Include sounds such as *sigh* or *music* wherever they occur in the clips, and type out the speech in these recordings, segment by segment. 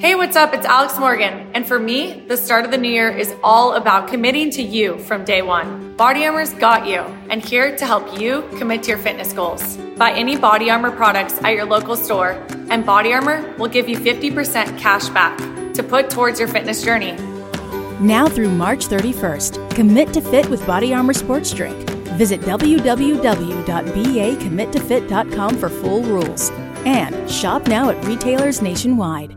Hey, what's up? It's Alex Morgan. And for me, the start of the new year is all about committing to you from day one. Body Armor's got you, and here to help you commit to your fitness goals. Buy any Body Armor products at your local store, and Body Armor will give you 50% cash back to put towards your fitness journey. Now through March 31st, commit to fit with Body Armor Sports Drink. Visit www.bacommittofit.com for full rules. And shop now at retailers nationwide.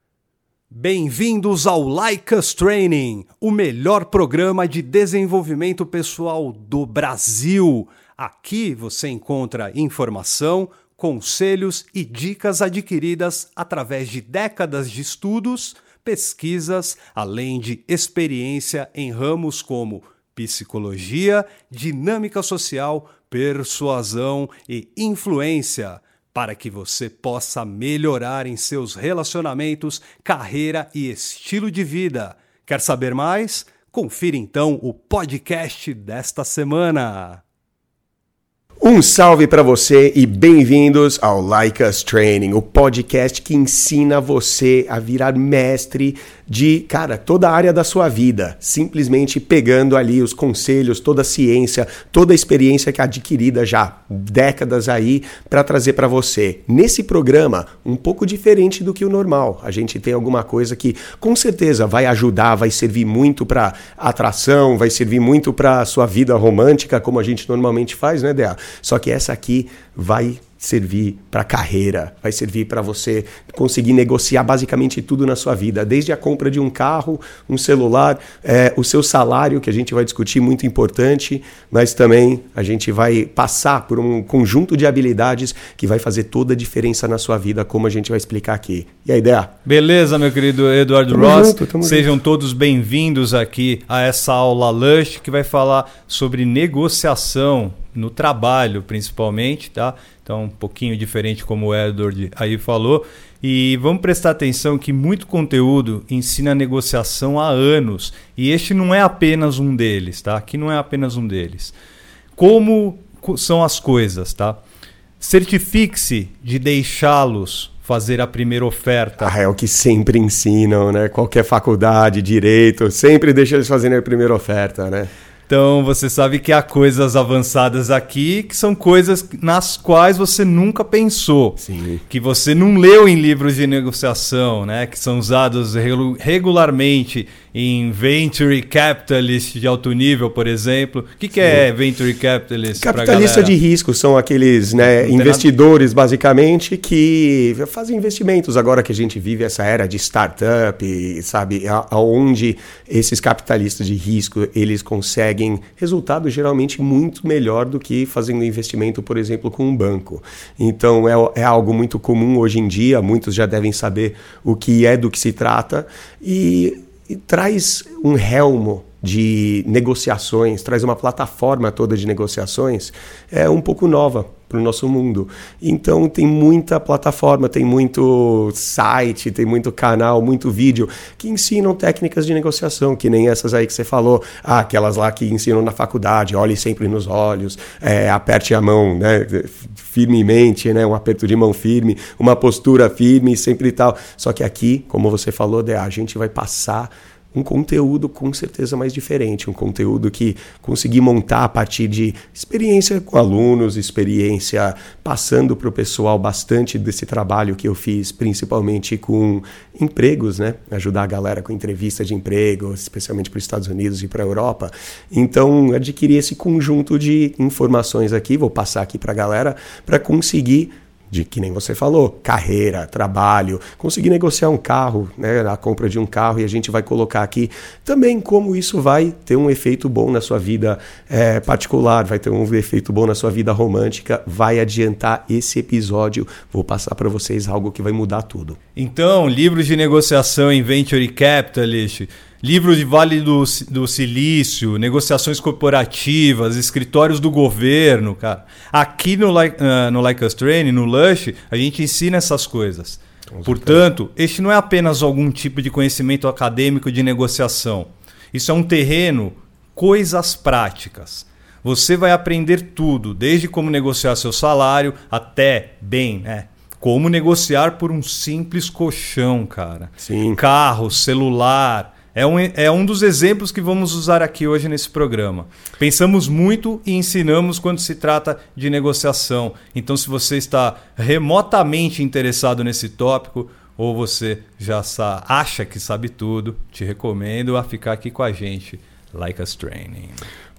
Bem-vindos ao Like Training, o melhor programa de desenvolvimento pessoal do Brasil. Aqui você encontra informação, conselhos e dicas adquiridas através de décadas de estudos, pesquisas, além de experiência em ramos como psicologia, dinâmica social, persuasão e influência para que você possa melhorar em seus relacionamentos, carreira e estilo de vida. Quer saber mais? Confira então o podcast desta semana. Um salve para você e bem-vindos ao Like Us Training, o podcast que ensina você a virar mestre de, cara, toda a área da sua vida, simplesmente pegando ali os conselhos, toda a ciência, toda a experiência que é adquirida já décadas aí para trazer para você. Nesse programa, um pouco diferente do que o normal. A gente tem alguma coisa que com certeza vai ajudar, vai servir muito para atração, vai servir muito para sua vida romântica, como a gente normalmente faz, né, Dea? Só que essa aqui vai servir para carreira, vai servir para você conseguir negociar basicamente tudo na sua vida, desde a compra de um carro, um celular, é, o seu salário, que a gente vai discutir, muito importante, mas também a gente vai passar por um conjunto de habilidades que vai fazer toda a diferença na sua vida, como a gente vai explicar aqui. E a ideia? Beleza, meu querido Eduardo tamo Ross. Junto, Sejam junto. todos bem-vindos aqui a essa aula Lush que vai falar sobre negociação no trabalho, principalmente, tá? Então, um pouquinho diferente como o Edward aí falou. E vamos prestar atenção que muito conteúdo ensina negociação há anos. E este não é apenas um deles, tá? Aqui não é apenas um deles. Como são as coisas, tá? Certifique-se de deixá-los fazer a primeira oferta. Ah, é o que sempre ensinam, né? Qualquer faculdade, direito, sempre deixa eles fazerem a primeira oferta, né? Então você sabe que há coisas avançadas aqui que são coisas nas quais você nunca pensou, Sim. que você não leu em livros de negociação, né? Que são usados regularmente em venture capitalist de alto nível, por exemplo. O que, que é venture capitalist? Capitalista de risco são aqueles né, investidores, basicamente, que fazem investimentos. Agora que a gente vive essa era de startup, sabe, aonde esses capitalistas de risco eles conseguem resultado geralmente muito melhor do que fazendo investimento, por exemplo, com um banco. Então é, é algo muito comum hoje em dia. Muitos já devem saber o que é do que se trata e e traz um relmo de negociações, traz uma plataforma toda de negociações é um pouco nova para o nosso mundo. Então tem muita plataforma, tem muito site, tem muito canal, muito vídeo que ensinam técnicas de negociação, que nem essas aí que você falou, ah, aquelas lá que ensinam na faculdade, olhe sempre nos olhos, é, aperte a mão, né, firmemente, né, um aperto de mão firme, uma postura firme, sempre tal. Só que aqui, como você falou, a gente vai passar um conteúdo com certeza mais diferente, um conteúdo que consegui montar a partir de experiência com alunos, experiência passando para o pessoal bastante desse trabalho que eu fiz, principalmente com empregos, né? Ajudar a galera com entrevista de emprego, especialmente para os Estados Unidos e para a Europa. Então, adquiri esse conjunto de informações aqui, vou passar aqui para a galera, para conseguir de que nem você falou, carreira, trabalho, conseguir negociar um carro, né, a compra de um carro, e a gente vai colocar aqui também como isso vai ter um efeito bom na sua vida é, particular, vai ter um efeito bom na sua vida romântica, vai adiantar esse episódio. Vou passar para vocês algo que vai mudar tudo. Então, livros de negociação em Venture Capitalist livros de Vale do, do Silício, negociações corporativas, escritórios do governo, cara. Aqui no Like, uh, no like Us Training, no Lush, a gente ensina essas coisas. Portanto, este não é apenas algum tipo de conhecimento acadêmico de negociação. Isso é um terreno, coisas práticas. Você vai aprender tudo, desde como negociar seu salário até, bem, né? Como negociar por um simples colchão, cara. Sim. Carro, celular, é um, é um dos exemplos que vamos usar aqui hoje nesse programa. Pensamos muito e ensinamos quando se trata de negociação. Então, se você está remotamente interessado nesse tópico, ou você já acha que sabe tudo, te recomendo a ficar aqui com a gente. Like Us Training.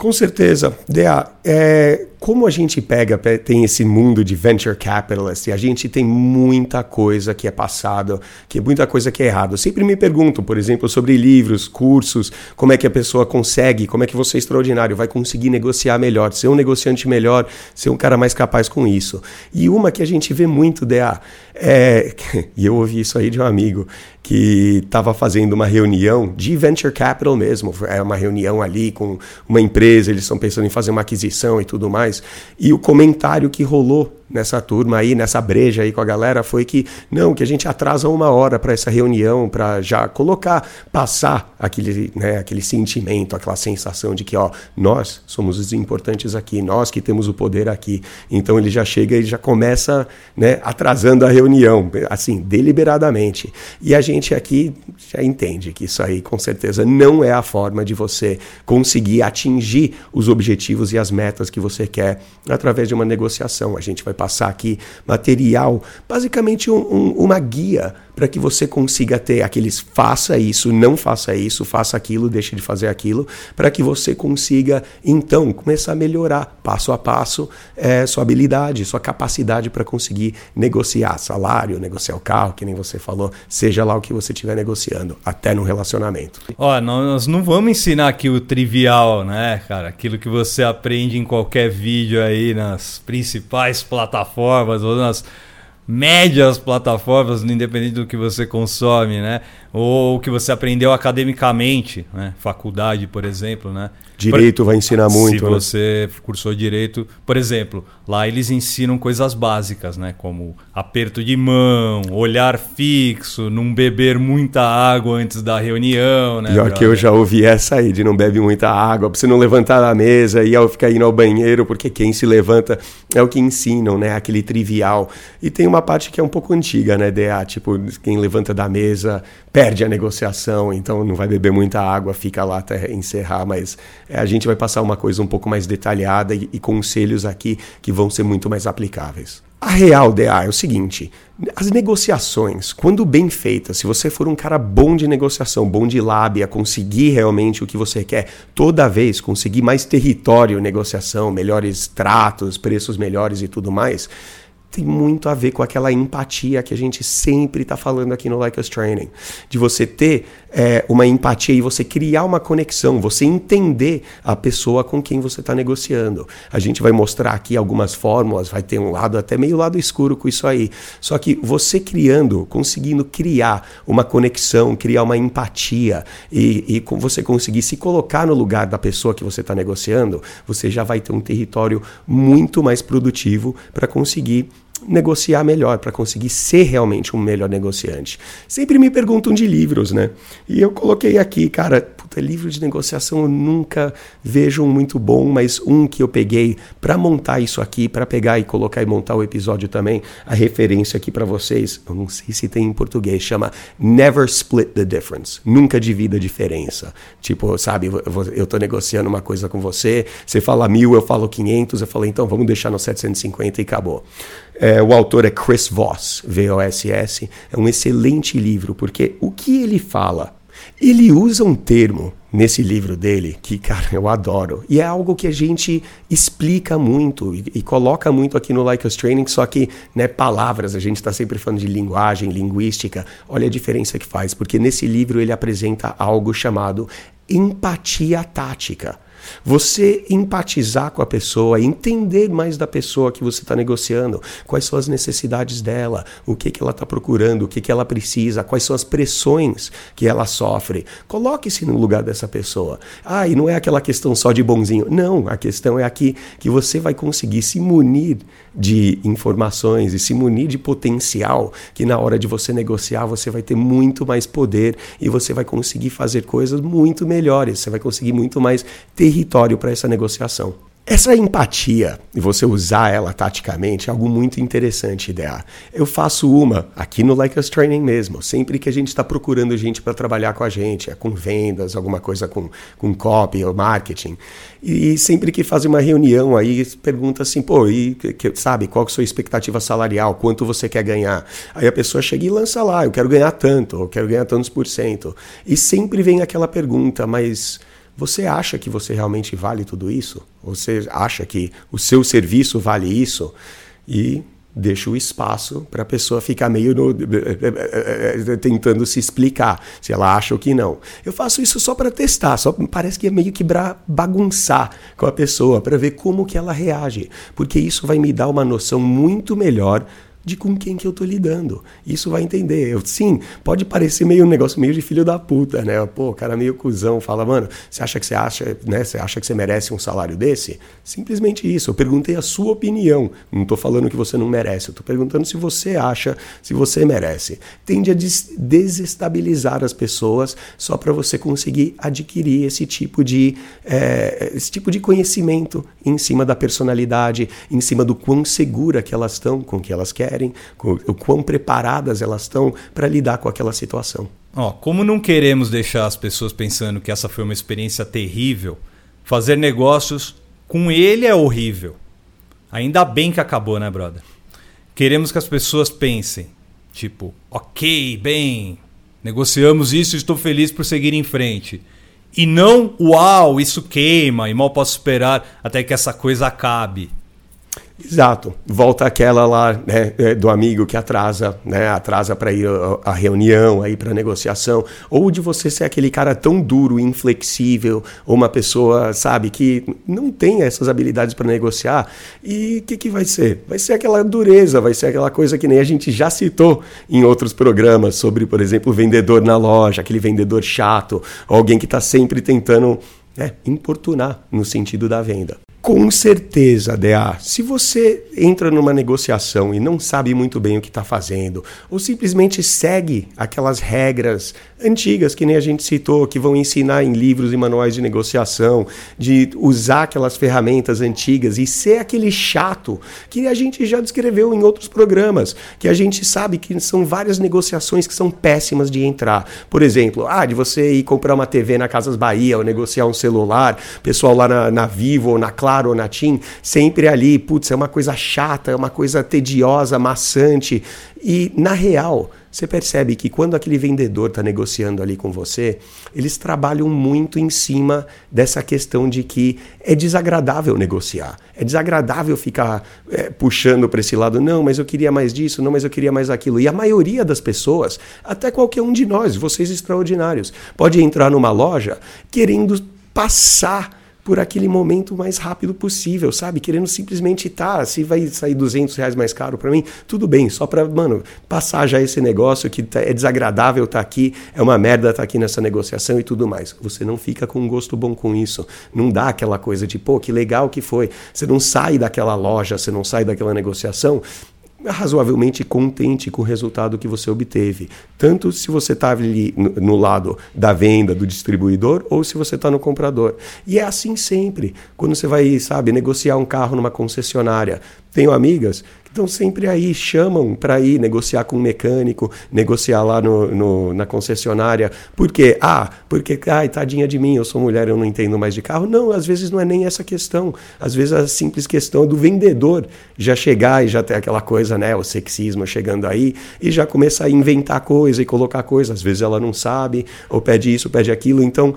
Com certeza. Dea, é, como a gente pega, tem esse mundo de venture capitalist e a gente tem muita coisa que é passada, que é muita coisa que é errada. Eu sempre me pergunto, por exemplo, sobre livros, cursos, como é que a pessoa consegue, como é que você é extraordinário vai conseguir negociar melhor, ser um negociante melhor, ser um cara mais capaz com isso. E uma que a gente vê muito, Dea, é, *laughs* e eu ouvi isso aí de um amigo que estava fazendo uma reunião de venture capital mesmo, é uma reunião ali com uma empresa, eles estão pensando em fazer uma aquisição e tudo mais. E o comentário que rolou nessa turma aí, nessa breja aí com a galera, foi que não, que a gente atrasa uma hora para essa reunião, para já colocar, passar aquele, né, aquele sentimento, aquela sensação de que, ó, nós somos os importantes aqui, nós que temos o poder aqui. Então ele já chega e já começa, né, atrasando a reunião, assim, deliberadamente. E a gente aqui já entende que isso aí, com certeza, não é a forma de você conseguir atingir os objetivos e as metas que você quer através de uma negociação. A gente vai passar aqui material, basicamente um, um, uma guia para que você consiga ter aqueles faça isso, não faça isso, faça aquilo, deixe de fazer aquilo, para que você consiga então começar a melhorar passo a passo é, sua habilidade, sua capacidade para conseguir negociar salário, negociar o carro, que nem você falou, seja lá o que você estiver negociando, até no relacionamento. Ó, nós não vamos ensinar aqui o trivial, né, cara? Aquilo que você aprende em qualquer vídeo aí nas principais plataformas ou nas médias plataformas, independente do que você consome, né? Ou o que você aprendeu academicamente, né? Faculdade, por exemplo, né? Direito por... vai ensinar muito. Se né? você cursou direito, por exemplo, lá eles ensinam coisas básicas, né? Como aperto de mão, olhar fixo, não beber muita água antes da reunião, né? Pior que eu já ouvi essa aí, de não bebe muita água, pra você não levantar da mesa e ao ficar indo ao banheiro, porque quem se levanta é o que ensinam, né? Aquele trivial. E tem uma parte que é um pouco antiga, né, DA? Tipo, quem levanta da mesa perde a negociação, então não vai beber muita água, fica lá até encerrar, mas é, a gente vai passar uma coisa um pouco mais detalhada e, e conselhos aqui que vão ser muito mais aplicáveis. A real DA é o seguinte: as negociações, quando bem feitas, se você for um cara bom de negociação, bom de lábia, conseguir realmente o que você quer, toda vez conseguir mais território, negociação, melhores tratos, preços melhores e tudo mais, tem muito a ver com aquela empatia que a gente sempre está falando aqui no Like Us Training. De você ter é, uma empatia e você criar uma conexão, você entender a pessoa com quem você está negociando. A gente vai mostrar aqui algumas fórmulas, vai ter um lado até meio lado escuro com isso aí. Só que você criando, conseguindo criar uma conexão, criar uma empatia e, e você conseguir se colocar no lugar da pessoa que você está negociando, você já vai ter um território muito mais produtivo para conseguir negociar melhor, para conseguir ser realmente um melhor negociante. Sempre me perguntam de livros, né? E eu coloquei aqui, cara, puta, livro de negociação eu nunca vejo um muito bom, mas um que eu peguei para montar isso aqui, para pegar e colocar e montar o episódio também, a referência aqui para vocês, eu não sei se tem em português, chama Never Split the Difference. Nunca divida a diferença. Tipo, sabe, eu tô negociando uma coisa com você, você fala mil, eu falo 500, eu falei, então vamos deixar no 750 e acabou. É, o autor é Chris Voss, V-O-S-S. É um excelente livro, porque o que ele fala Ele usa um termo nesse livro dele que, cara, eu adoro. E é algo que a gente explica muito e, e coloca muito aqui no Like Us Training, só que, né, palavras, a gente está sempre falando de linguagem, linguística. Olha a diferença que faz, porque nesse livro ele apresenta algo chamado empatia tática. Você empatizar com a pessoa, entender mais da pessoa que você está negociando, quais são as necessidades dela, o que, que ela está procurando, o que, que ela precisa, quais são as pressões que ela sofre. Coloque-se no lugar dessa pessoa. Ah, e não é aquela questão só de bonzinho. Não, a questão é aqui que você vai conseguir se munir de informações e se munir de potencial que na hora de você negociar você vai ter muito mais poder e você vai conseguir fazer coisas muito melhores, você vai conseguir muito mais território para essa negociação. Essa empatia, e você usar ela taticamente, é algo muito interessante, ideia. Eu faço uma aqui no Like Us Training mesmo, sempre que a gente está procurando gente para trabalhar com a gente, é com vendas, alguma coisa com, com copy ou marketing. E sempre que faz uma reunião aí, pergunta assim, pô, e que, sabe, qual é a sua expectativa salarial, quanto você quer ganhar? Aí a pessoa chega e lança lá, eu quero ganhar tanto, eu quero ganhar tantos por cento. E sempre vem aquela pergunta, mas você acha que você realmente vale tudo isso? Você acha que o seu serviço vale isso? E deixa o espaço para a pessoa ficar meio no, tentando se explicar se ela acha ou que não. Eu faço isso só para testar, só parece que é meio que bagunçar com a pessoa para ver como que ela reage, porque isso vai me dar uma noção muito melhor de com quem que eu tô lidando. Isso vai entender. Eu, sim, pode parecer meio um negócio meio de filho da puta, né? Pô, o cara meio cuzão fala, mano, você acha que você acha, né? Você acha que você merece um salário desse? Simplesmente isso. Eu perguntei a sua opinião. Não tô falando que você não merece. Eu tô perguntando se você acha, se você merece. Tende a des desestabilizar as pessoas só para você conseguir adquirir esse tipo de é, esse tipo de conhecimento em cima da personalidade, em cima do quão segura que elas estão com o que elas querem querem, o quão preparadas elas estão para lidar com aquela situação. Ó, como não queremos deixar as pessoas pensando que essa foi uma experiência terrível, fazer negócios com ele é horrível. Ainda bem que acabou, né, brother? Queremos que as pessoas pensem, tipo, ok, bem, negociamos isso estou feliz por seguir em frente. E não, uau, isso queima e mal posso esperar até que essa coisa acabe. Exato. Volta aquela lá né, é, do amigo que atrasa, né, atrasa para ir à reunião, aí para negociação, ou de você ser aquele cara tão duro, inflexível, ou uma pessoa, sabe, que não tem essas habilidades para negociar. E o que, que vai ser? Vai ser aquela dureza, vai ser aquela coisa que nem a gente já citou em outros programas sobre, por exemplo, o vendedor na loja, aquele vendedor chato, alguém que está sempre tentando é, importunar no sentido da venda. Com certeza, DA, se você entra numa negociação e não sabe muito bem o que está fazendo, ou simplesmente segue aquelas regras antigas que nem a gente citou, que vão ensinar em livros e manuais de negociação, de usar aquelas ferramentas antigas e ser aquele chato que a gente já descreveu em outros programas, que a gente sabe que são várias negociações que são péssimas de entrar. Por exemplo, ah, de você ir comprar uma TV na Casas Bahia ou negociar um celular, pessoal lá na, na Vivo ou na Claro ou na TIM, sempre ali, putz, é uma coisa chata, é uma coisa tediosa, maçante. E na real, você percebe que quando aquele vendedor está negociando ali com você, eles trabalham muito em cima dessa questão de que é desagradável negociar, é desagradável ficar é, puxando para esse lado, não, mas eu queria mais disso, não, mas eu queria mais aquilo. E a maioria das pessoas, até qualquer um de nós, vocês extraordinários, pode entrar numa loja querendo passar por aquele momento mais rápido possível, sabe? Querendo simplesmente tá, se vai sair 200 reais mais caro para mim, tudo bem, só para, mano, passar já esse negócio que tá, é desagradável tá aqui, é uma merda tá aqui nessa negociação e tudo mais. Você não fica com um gosto bom com isso, não dá aquela coisa de, pô, que legal que foi. Você não sai daquela loja, você não sai daquela negociação razoavelmente contente com o resultado que você obteve. Tanto se você está ali no, no, lado da venda, do distribuidor, ou se você está no comprador. E é assim sempre. Quando você vai, sabe, negociar um carro numa concessionária, tenho amigas estão sempre aí, chamam para ir negociar com um mecânico, negociar lá no, no, na concessionária. Por quê? Ah, porque, ai, tadinha de mim, eu sou mulher, eu não entendo mais de carro. Não, às vezes não é nem essa questão. Às vezes a simples questão do vendedor já chegar e já ter aquela coisa, né, o sexismo chegando aí, e já começar a inventar coisa e colocar coisa. Às vezes ela não sabe, ou pede isso, pede aquilo. Então,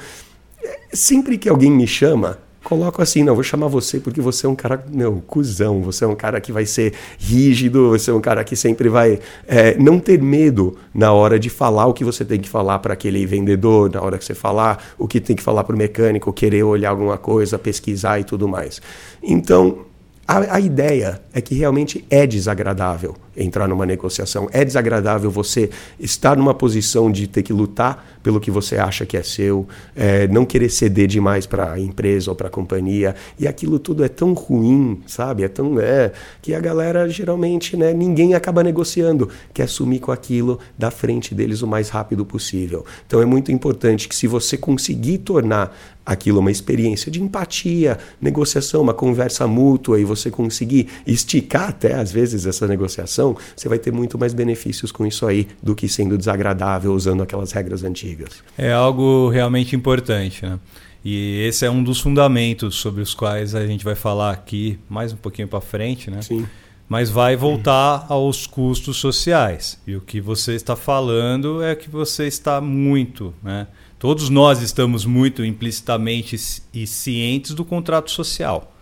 sempre que alguém me chama, coloco assim, não, vou chamar você porque você é um cara, meu, cuzão, você é um cara que vai ser rígido, você é um cara que sempre vai é, não ter medo na hora de falar o que você tem que falar para aquele vendedor, na hora que você falar o que tem que falar para o mecânico, querer olhar alguma coisa, pesquisar e tudo mais. Então, a, a, ideia é que realmente é desagradável entrar numa negociação, é desagradável você estar numa posição de ter que lutar pelo que você acha que é seu, é, não querer ceder demais para a empresa ou para a companhia, e aquilo tudo é tão ruim, sabe? É tão é que a galera geralmente, né, ninguém acaba negociando, quer sumir com aquilo da frente deles o mais rápido possível. Então é muito importante que se você conseguir tornar aquilo uma experiência de empatia, negociação, uma conversa mútua e você conseguir esticar até às vezes essa negociação, você vai ter muito mais benefícios com isso aí do que sendo desagradável usando aquelas regras antigas. É algo realmente importante, né? E esse é um dos fundamentos sobre os quais a gente vai falar aqui mais um pouquinho para frente, né? Sim. Mas vai voltar aos custos sociais. E o que você está falando é que você está muito, né? Todos nós estamos muito implicitamente e cientes do contrato social.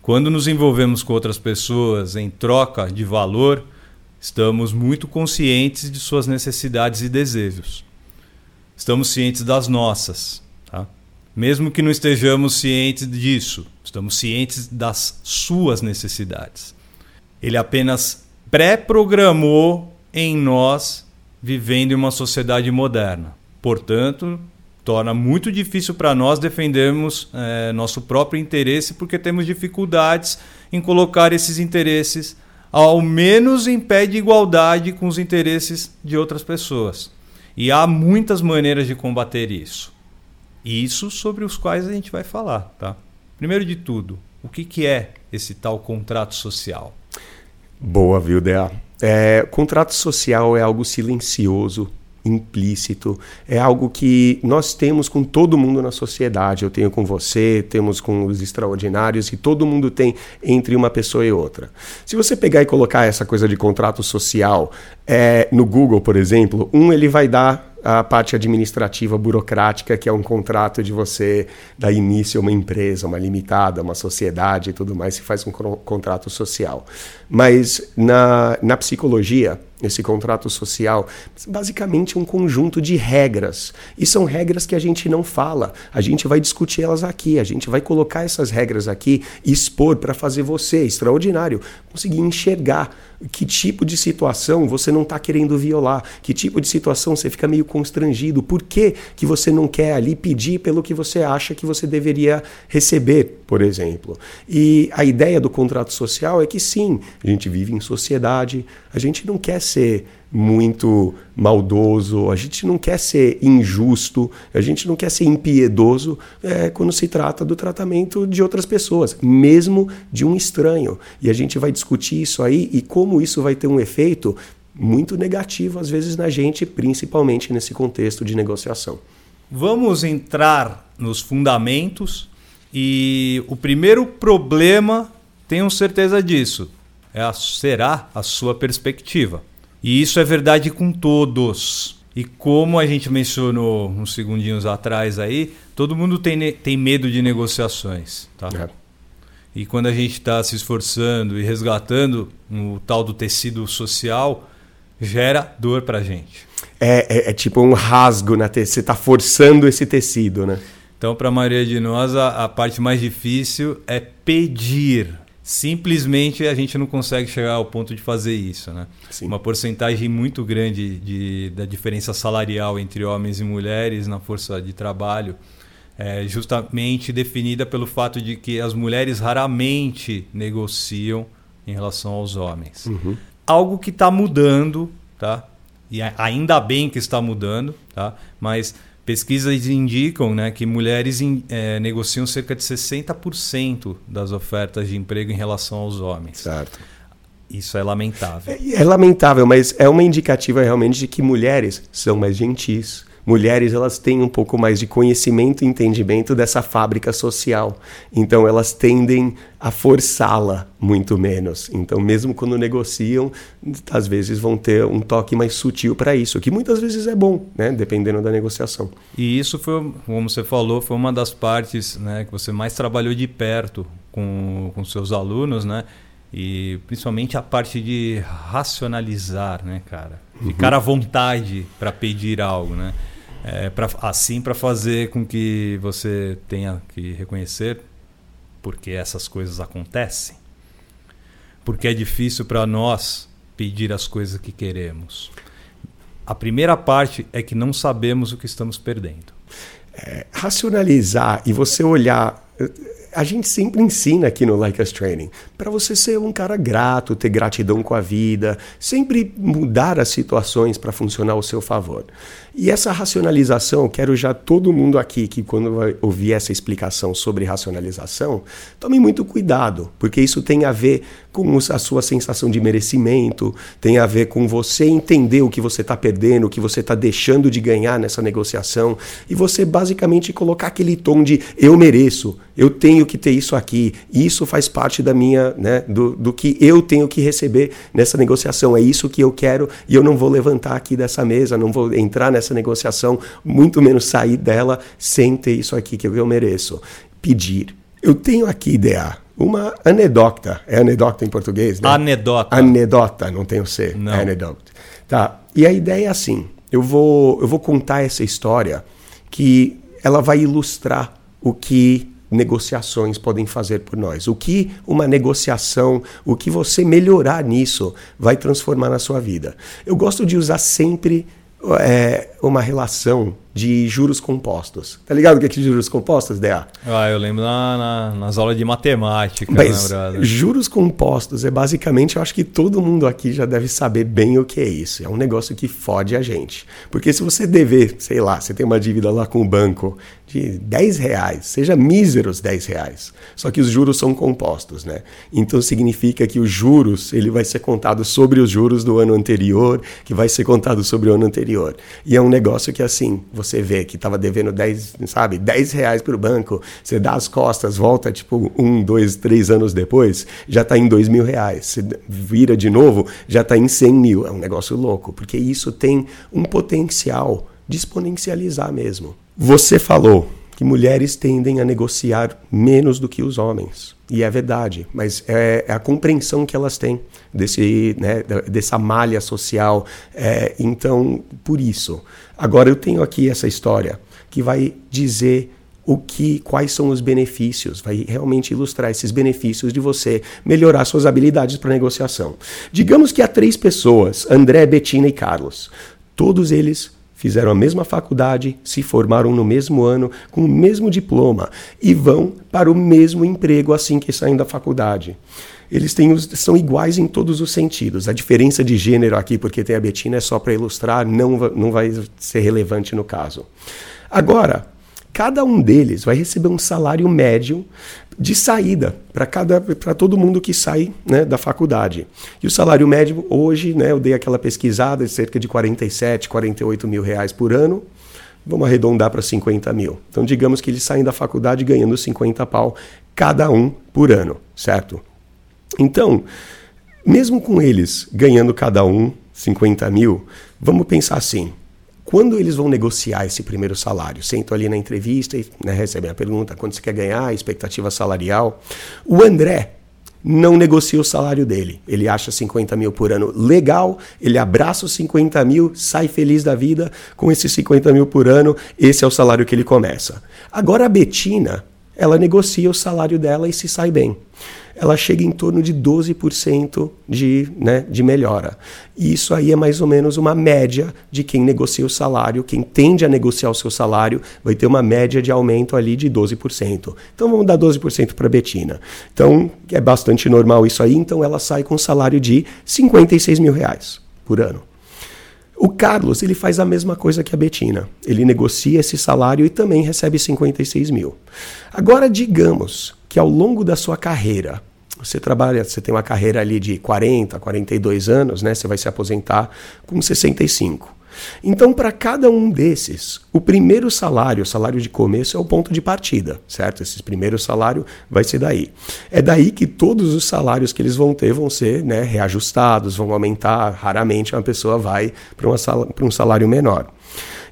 Quando nos envolvemos com outras pessoas em troca de valor, estamos muito conscientes de suas necessidades e desejos. Estamos cientes das nossas. Tá? Mesmo que não estejamos cientes disso, estamos cientes das suas necessidades. Ele apenas pré-programou em nós vivendo em uma sociedade moderna. Portanto, torna muito difícil para nós defendermos é, nosso próprio interesse porque temos dificuldades em colocar esses interesses ao menos em pé de igualdade com os interesses de outras pessoas. E há muitas maneiras de combater isso. Isso sobre os quais a gente vai falar, tá? Primeiro de tudo, o que, que é esse tal contrato social? Boa, viu, Dea? É, contrato social é algo silencioso implícito, é algo que nós temos com todo mundo na sociedade. Eu tenho com você, temos com os extraordinários, e todo mundo tem entre uma pessoa e outra. Se você pegar e colocar essa coisa de contrato social é, no Google, por exemplo, um ele vai dar a parte administrativa burocrática, que é um contrato de você dar início a uma empresa, uma limitada, uma sociedade e tudo mais, se faz um contrato social. Mas na, na psicologia, esse contrato social, basicamente um conjunto de regras. E são regras que a gente não fala. A gente vai discutir elas aqui, a gente vai colocar essas regras aqui expor para fazer você, extraordinário, conseguir enxergar que tipo de situação você não está querendo violar, que tipo de situação você fica meio constrangido, por que, que você não quer ali pedir pelo que você acha que você deveria receber, por exemplo. E a ideia do contrato social é que sim, a gente vive em sociedade, a gente não quer ser muito maldoso, a gente não quer ser injusto, a gente não quer ser impiedoso é, quando se trata do tratamento de outras pessoas, mesmo de um estranho. E a gente vai discutir isso aí e como isso vai ter um efeito muito negativo, às vezes, na gente, principalmente nesse contexto de negociação. Vamos entrar nos fundamentos e o primeiro problema, tenho certeza disso, é a, será a sua perspectiva. E isso é verdade com todos. E como a gente mencionou uns segundinhos atrás aí, todo mundo tem, tem medo de negociações. Tá? É. E quando a gente está se esforçando e resgatando o tal do tecido social, gera dor para a gente. É, é, é, tipo um rasgo na te... Você está forçando esse tecido, né? Então, para a maioria de nós, a, a parte mais difícil é pedir simplesmente a gente não consegue chegar ao ponto de fazer isso. Né? Uma porcentagem muito grande de, da diferença salarial entre homens e mulheres na força de trabalho é justamente definida pelo fato de que as mulheres raramente negociam em relação aos homens. Uhum. Algo que está mudando, tá? e ainda bem que está mudando, tá? mas Pesquisas indicam né, que mulheres é, negociam cerca de 60% das ofertas de emprego em relação aos homens. Certo. Isso é lamentável. É, é, lamentável, mas é uma indicativa realmente de que mulheres são mais gentis. Mulheres elas têm um pouco mais de conhecimento e entendimento dessa fábrica social. Então elas tendem a forçá-la muito menos. Então mesmo quando negociam, às vezes vão ter um toque mais sutil para isso, que muitas vezes é bom, né? dependendo da negociação. E isso foi, como você falou, foi uma das partes né, que você mais trabalhou de perto com, com seus alunos, né? E principalmente a parte de racionalizar, né, cara? Ficar uhum. à vontade para pedir algo, né? É, pra, assim para fazer com que você tenha que reconhecer porque essas coisas acontecem. Porque é difícil para nós pedir as coisas que queremos. A primeira parte é que não sabemos o que estamos perdendo. É, racionalizar e você olhar a gente sempre ensina aqui no Like Us Training para você ser um cara grato, ter gratidão com a vida, sempre mudar as situações para funcionar ao seu favor. E essa racionalização, quero já todo mundo aqui que quando vai ouvir essa explicação sobre racionalização, tome muito cuidado, porque isso tem a ver com a sua sensação de merecimento, tem a ver com você entender o que você está perdendo, o que você está deixando de ganhar nessa negociação, e você basicamente colocar aquele tom de eu mereço, eu tenho que ter isso aqui, isso faz parte da minha, né, do, do que eu tenho que receber nessa negociação, é isso que eu quero e eu não vou levantar aqui dessa mesa, não vou entrar nessa essa negociação, muito menos sair dela sem ter isso aqui que eu mereço. Pedir. Eu tenho aqui ideia. Uma anedota. É anedota em português, né? Anedota. Anedota, não tem o C. Não. É anedota. Tá. E a ideia é assim. Eu vou, eu vou contar essa história que ela vai ilustrar o que negociações podem fazer por nós. O que uma negociação, o que você melhorar nisso vai transformar na sua vida. Eu gosto de usar sempre é, uma relação de juros compostos. Tá ligado o que é, que juros compostos, DA? Ah, eu lembro na, na, nas aulas de matemática. Mas juros compostos é basicamente, eu acho que todo mundo aqui já deve saber bem o que é isso. É um negócio que fode a gente. Porque se você dever, sei lá, você tem uma dívida lá com o banco de 10 reais, seja míseros 10 reais. Só que os juros são compostos, né? Então significa que os juros, ele vai ser contado sobre os juros do ano anterior, que vai ser contado sobre o ano anterior. E é um negócio que assim, você vê que estava devendo 10, sabe, 10 reais para o banco, você dá as costas, volta tipo um, dois, três anos depois, já está em dois mil reais. Você vira de novo, já está em 100 mil. É um negócio louco, porque isso tem um potencial de exponencializar mesmo. Você falou que mulheres tendem a negociar menos do que os homens. E é verdade, mas é, é a compreensão que elas têm desse, né, dessa malha social. É, então, por isso. Agora, eu tenho aqui essa história que vai dizer o que, quais são os benefícios, vai realmente ilustrar esses benefícios de você melhorar suas habilidades para negociação. Digamos que há três pessoas, André, Betina e Carlos. Todos eles fizeram a mesma faculdade, se formaram no mesmo ano, com o mesmo diploma e vão para o mesmo emprego assim que saem da faculdade. Eles têm os, são iguais em todos os sentidos. A diferença de gênero aqui, porque tem a Betina, é só para ilustrar, não, não vai ser relevante no caso. Agora, cada um deles vai receber um salário médio de saída para cada para todo mundo que sai né, da faculdade. E o salário médio hoje, né, eu dei aquela pesquisada de cerca de 47, 48 mil reais por ano. Vamos arredondar para 50 mil. Então, digamos que eles saem da faculdade ganhando 50 pau cada um por ano, certo? Então, mesmo com eles ganhando cada um 50 mil, vamos pensar assim: quando eles vão negociar esse primeiro salário? Sentam ali na entrevista e né, recebem a pergunta: quanto você quer ganhar, expectativa salarial. O André não negocia o salário dele. Ele acha 50 mil por ano legal, ele abraça os 50 mil, sai feliz da vida com esses 50 mil por ano, esse é o salário que ele começa. Agora a Betina, ela negocia o salário dela e se sai bem ela chega em torno de 12% de, né, de melhora. E isso aí é mais ou menos uma média de quem negocia o salário, quem tende a negociar o seu salário, vai ter uma média de aumento ali de 12%. Então vamos dar 12% para a Betina. Então é bastante normal isso aí, então ela sai com um salário de 56 mil reais por ano. O Carlos, ele faz a mesma coisa que a Betina. Ele negocia esse salário e também recebe 56 mil. Agora, digamos que ao longo da sua carreira, você trabalha, você tem uma carreira ali de 40, 42 anos, né? Você vai se aposentar com 65. Então, para cada um desses, o primeiro salário, o salário de começo, é o ponto de partida, certo? Esse primeiro salário vai ser daí. É daí que todos os salários que eles vão ter vão ser né, reajustados, vão aumentar. Raramente uma pessoa vai para um salário menor.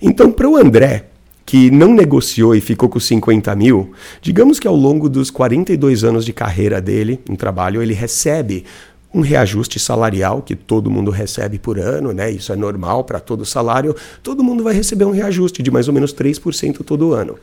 Então, para o André, que não negociou e ficou com 50 mil, digamos que ao longo dos 42 anos de carreira dele em trabalho, ele recebe um reajuste salarial que todo mundo recebe por ano, né? Isso é normal para todo salário. Todo mundo vai receber um reajuste de mais ou menos 3% todo ano.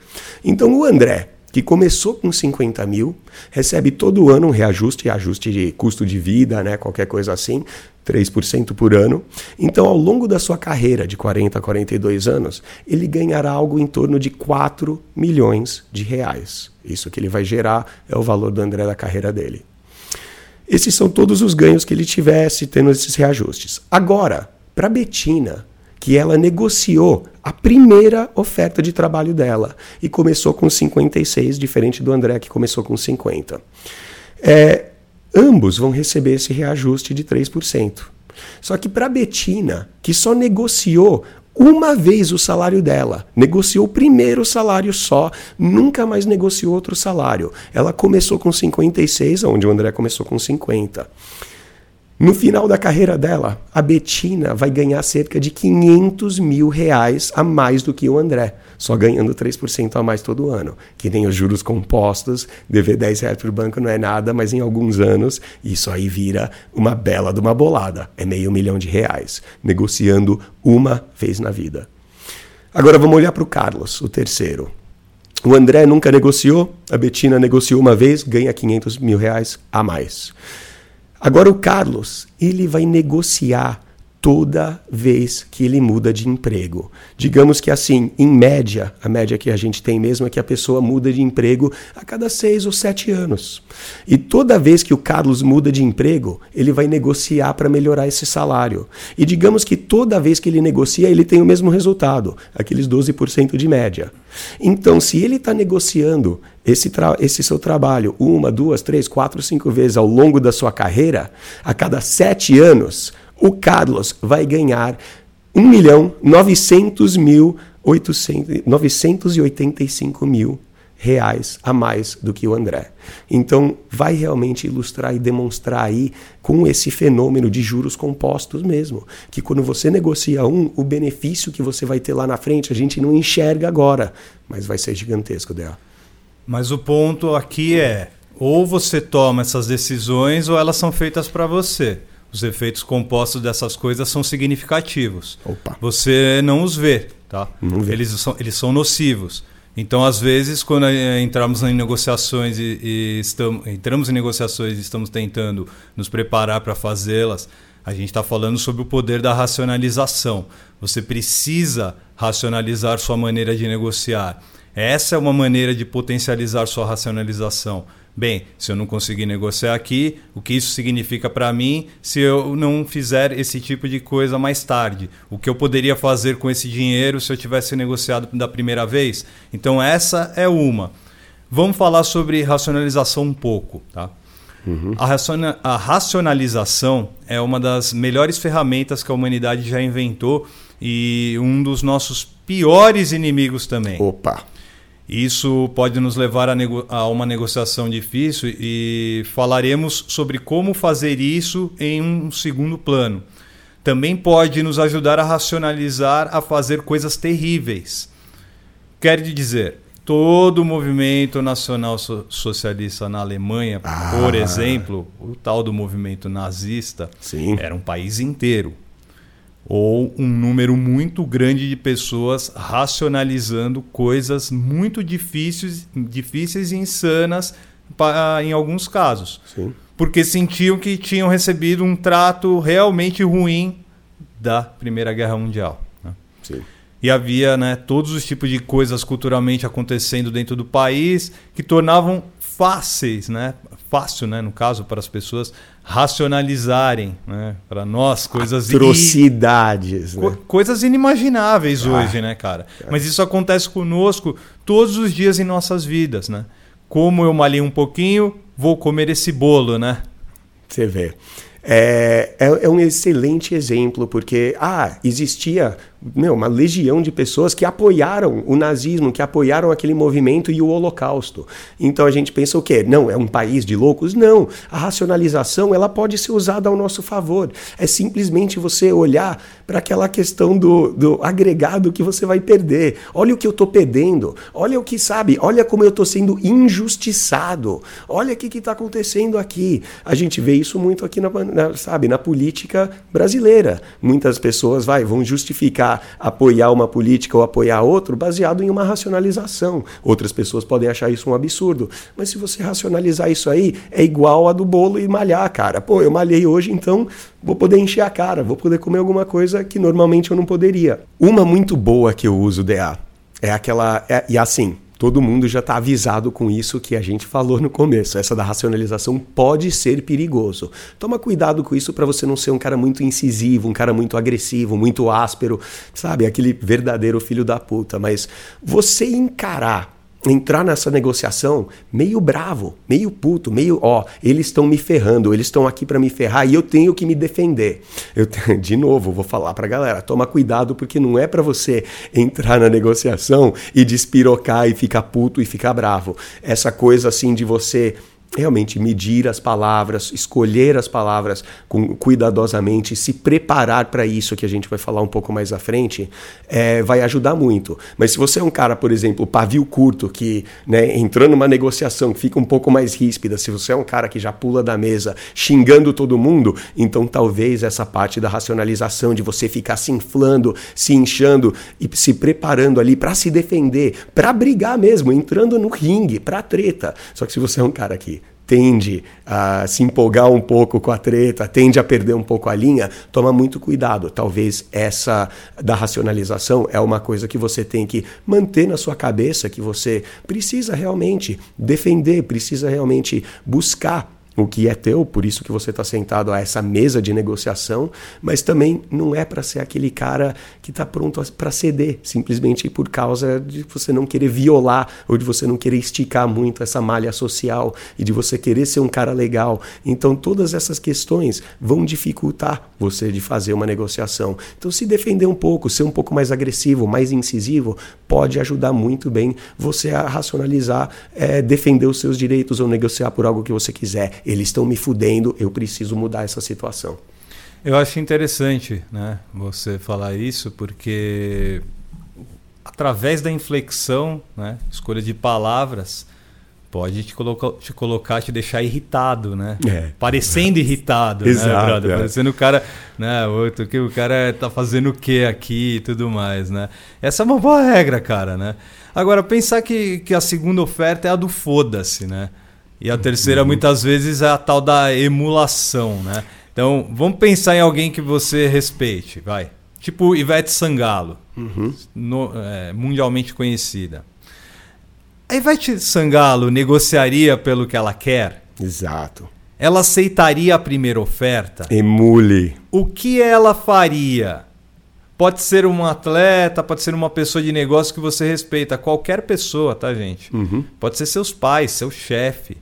Então o André, que começou com 50 mil, recebe todo ano um reajuste, ajuste de custo de vida, né? Qualquer coisa assim, 3% por ano. Então, ao longo da sua carreira de 40 a 42 anos, ele ganhará algo em torno de 4 milhões de reais. Isso que ele vai gerar é o valor do André da carreira dele. Esses são todos os ganhos que ele tivesse tendo esses reajustes. Agora, para Betina, que ela negociou a primeira oferta de trabalho dela e começou com 56, diferente do André que começou com 50. É, ambos vão receber esse reajuste de 3%. Só que para Betina, que só negociou uma vez o salário dela, negociou o primeiro salário só, nunca mais negociou outro salário. Ela começou com 56, onde o André começou com 50. No final da carreira dela, a Betina vai ganhar cerca de 500 mil reais a mais do que o André, só ganhando 3% a mais todo ano. Que nem os juros compostos, dever 10 reais para o banco não é nada, mas em alguns anos isso aí vira uma bela de uma bolada. É meio milhão de reais, negociando uma vez na vida. Agora vamos olhar para o Carlos, o terceiro. O André nunca negociou, a Betina negociou uma vez, ganha 500 mil reais a mais. Agora o Carlos, ele vai negociar toda vez que ele muda de emprego. Digamos que assim, em média, a média que a gente tem mesmo é que a pessoa muda de emprego a cada seis ou sete anos. E toda vez que o Carlos muda de emprego, ele vai negociar para melhorar esse salário. E digamos que toda vez que ele negocia, ele tem o mesmo resultado, aqueles 12% de média. Então, se ele está negociando esse, esse seu trabalho uma, duas, três, quatro, cinco vezes ao longo da sua carreira, a cada sete anos, o Carlos vai ganhar 1 milhão 900 mil 800, 985 mil reais a mais do que o André. Então, vai realmente ilustrar e demonstrar aí com esse fenômeno de juros compostos mesmo, que quando você negocia um, o benefício que você vai ter lá na frente, a gente não enxerga agora, mas vai ser gigantesco dela. Mas o ponto aqui é, ou você toma essas decisões ou elas são feitas para você. Os efeitos compostos dessas coisas são significativos. Opa. Você não os vê, tá? Eles, são, eles são nocivos. Então, às vezes, quando eh, entramos em negociações e, e estamos, entramos em negociações e estamos tentando nos preparar para fazê-las, a gente está falando sobre o poder da racionalização. Você precisa racionalizar sua maneira de negociar. Essa é uma maneira de potencializar sua racionalização. Bem, se eu não conseguir negociar aqui, o que isso significa para mim se eu não fizer esse tipo de coisa mais tarde? O que eu poderia fazer com esse dinheiro se eu tivesse negociado da primeira vez? Então, essa é uma. Vamos falar sobre racionalização um pouco. Tá? Uhum. A, raciona a racionalização é uma das melhores ferramentas que a humanidade já inventou e um dos nossos piores inimigos também. Opa! Isso pode nos levar a, a, uma negociação difícil e falaremos sobre como fazer isso em um segundo plano. Também pode nos ajudar a racionalizar a fazer coisas terríveis. Quer dizer, todo o movimento nacional socialista na Alemanha, ah. por exemplo, o tal do movimento nazista, Sim. era um país inteiro ou um número muito grande de pessoas racionalizando coisas muito difíceis, difíceis e insanas em alguns casos. Sim. Porque sentiam que tinham recebido um trato realmente ruim da Primeira Guerra Mundial. Né? Sim. E havia né, todos os tipos de coisas culturalmente acontecendo dentro do país que tornavam fáceis, né? Fácil, né? No caso, para as pessoas racionalizarem, né? Para nós, coisas... Atrocidades, in... né? Co coisas inimagináveis ah, hoje, né, cara? É. Mas isso acontece conosco todos os dias em nossas vidas, né? Como eu malhei um pouquinho, vou comer esse bolo, né? Você vê. É, é, é, um excelente exemplo, porque ah, existia meu, uma legião de pessoas que apoiaram o nazismo, que apoiaram aquele movimento e o holocausto. Então a gente pensa o quê? Não, é um país de loucos? Não. A racionalização ela pode ser usada ao nosso favor. É simplesmente você olhar para aquela questão do, do agregado que você vai perder. Olha o que eu estou perdendo. Olha o que sabe. Olha como eu estou sendo injustiçado. Olha o que está acontecendo aqui. A gente vê isso muito aqui na, na, sabe, na política brasileira. Muitas pessoas vai, vão justificar apoiar uma política ou apoiar outro baseado em uma racionalização. Outras pessoas podem achar isso um absurdo. Mas se você racionalizar isso aí, é igual a do bolo e malhar, cara. Pô, eu malhei hoje, então vou poder encher a cara, vou poder comer alguma coisa que normalmente eu não poderia. Uma muito boa que eu uso, DA, é aquela. É, e assim, todo mundo já está avisado com isso que a gente falou no começo. Essa da racionalização pode ser perigoso. Toma cuidado com isso para você não ser um cara muito incisivo, um cara muito agressivo, muito áspero, sabe? Aquele verdadeiro filho da puta. Mas você encarar entrar nessa negociação meio bravo, meio puto, meio, ó, eles estão me ferrando, eles estão aqui para me ferrar e eu tenho que me defender. Eu *laughs* de novo vou falar para galera, toma cuidado porque não é para você entrar na negociação e despirocar e ficar puto e ficar bravo. Essa coisa assim de você realmente medir as palavras, escolher as palavras com, cuidadosamente, se preparar para isso que a gente vai falar um pouco mais à frente, é, vai ajudar muito. Mas se você é um cara, por exemplo, pavio curto, que né, entrando numa negociação fica um pouco mais ríspida, se você é um cara que já pula da mesa xingando todo mundo, então talvez essa parte da racionalização, de você ficar se inflando, se inchando e se preparando ali para se defender, para brigar mesmo, entrando no ringue, para treta. Só que se você é um cara que tende a se empolgar um pouco com a treta, tende a perder um pouco a linha, toma muito cuidado. Talvez essa da racionalização é uma coisa que você tem que manter na sua cabeça, que você precisa realmente defender, precisa realmente buscar o que é teu, por isso que você está sentado a essa mesa de negociação, mas também não é para ser aquele cara que está pronto para ceder, simplesmente por causa de você não querer violar ou de você não querer esticar muito essa malha social e de você querer ser um cara legal. Então, todas essas questões vão dificultar você de fazer uma negociação. Então, se defender um pouco, ser um pouco mais agressivo, mais incisivo, pode ajudar muito bem você a racionalizar, é, defender os seus direitos ou negociar por algo que você quiser eles estão me fudendo, eu preciso mudar essa situação. Eu acho interessante né, você falar isso, porque através da inflexão, né, escolha de palavras, pode te colocar, te colocar, te deixar irritado, né? É. Parecendo irritado, Exato, né, brother? É. Parecendo o cara, né? Outro, que o cara tá fazendo o que aqui e tudo mais, né? Essa é uma boa regra, cara, né? Agora, pensar que, que a segunda oferta é a do foda-se, né? E a terceira, uhum. muitas vezes, é a tal da emulação, né? Então, vamos pensar em alguém que você respeite, vai. Tipo Ivete Sangalo, uhum. no, é, mundialmente conhecida. A Ivete Sangalo negociaria pelo que ela quer? Exato. Ela aceitaria a primeira oferta? Emule. O que ela faria? Pode ser um atleta, pode ser uma pessoa de negócio que você respeita. Qualquer pessoa, tá, gente? Uhum. Pode ser seus pais, seu chefe.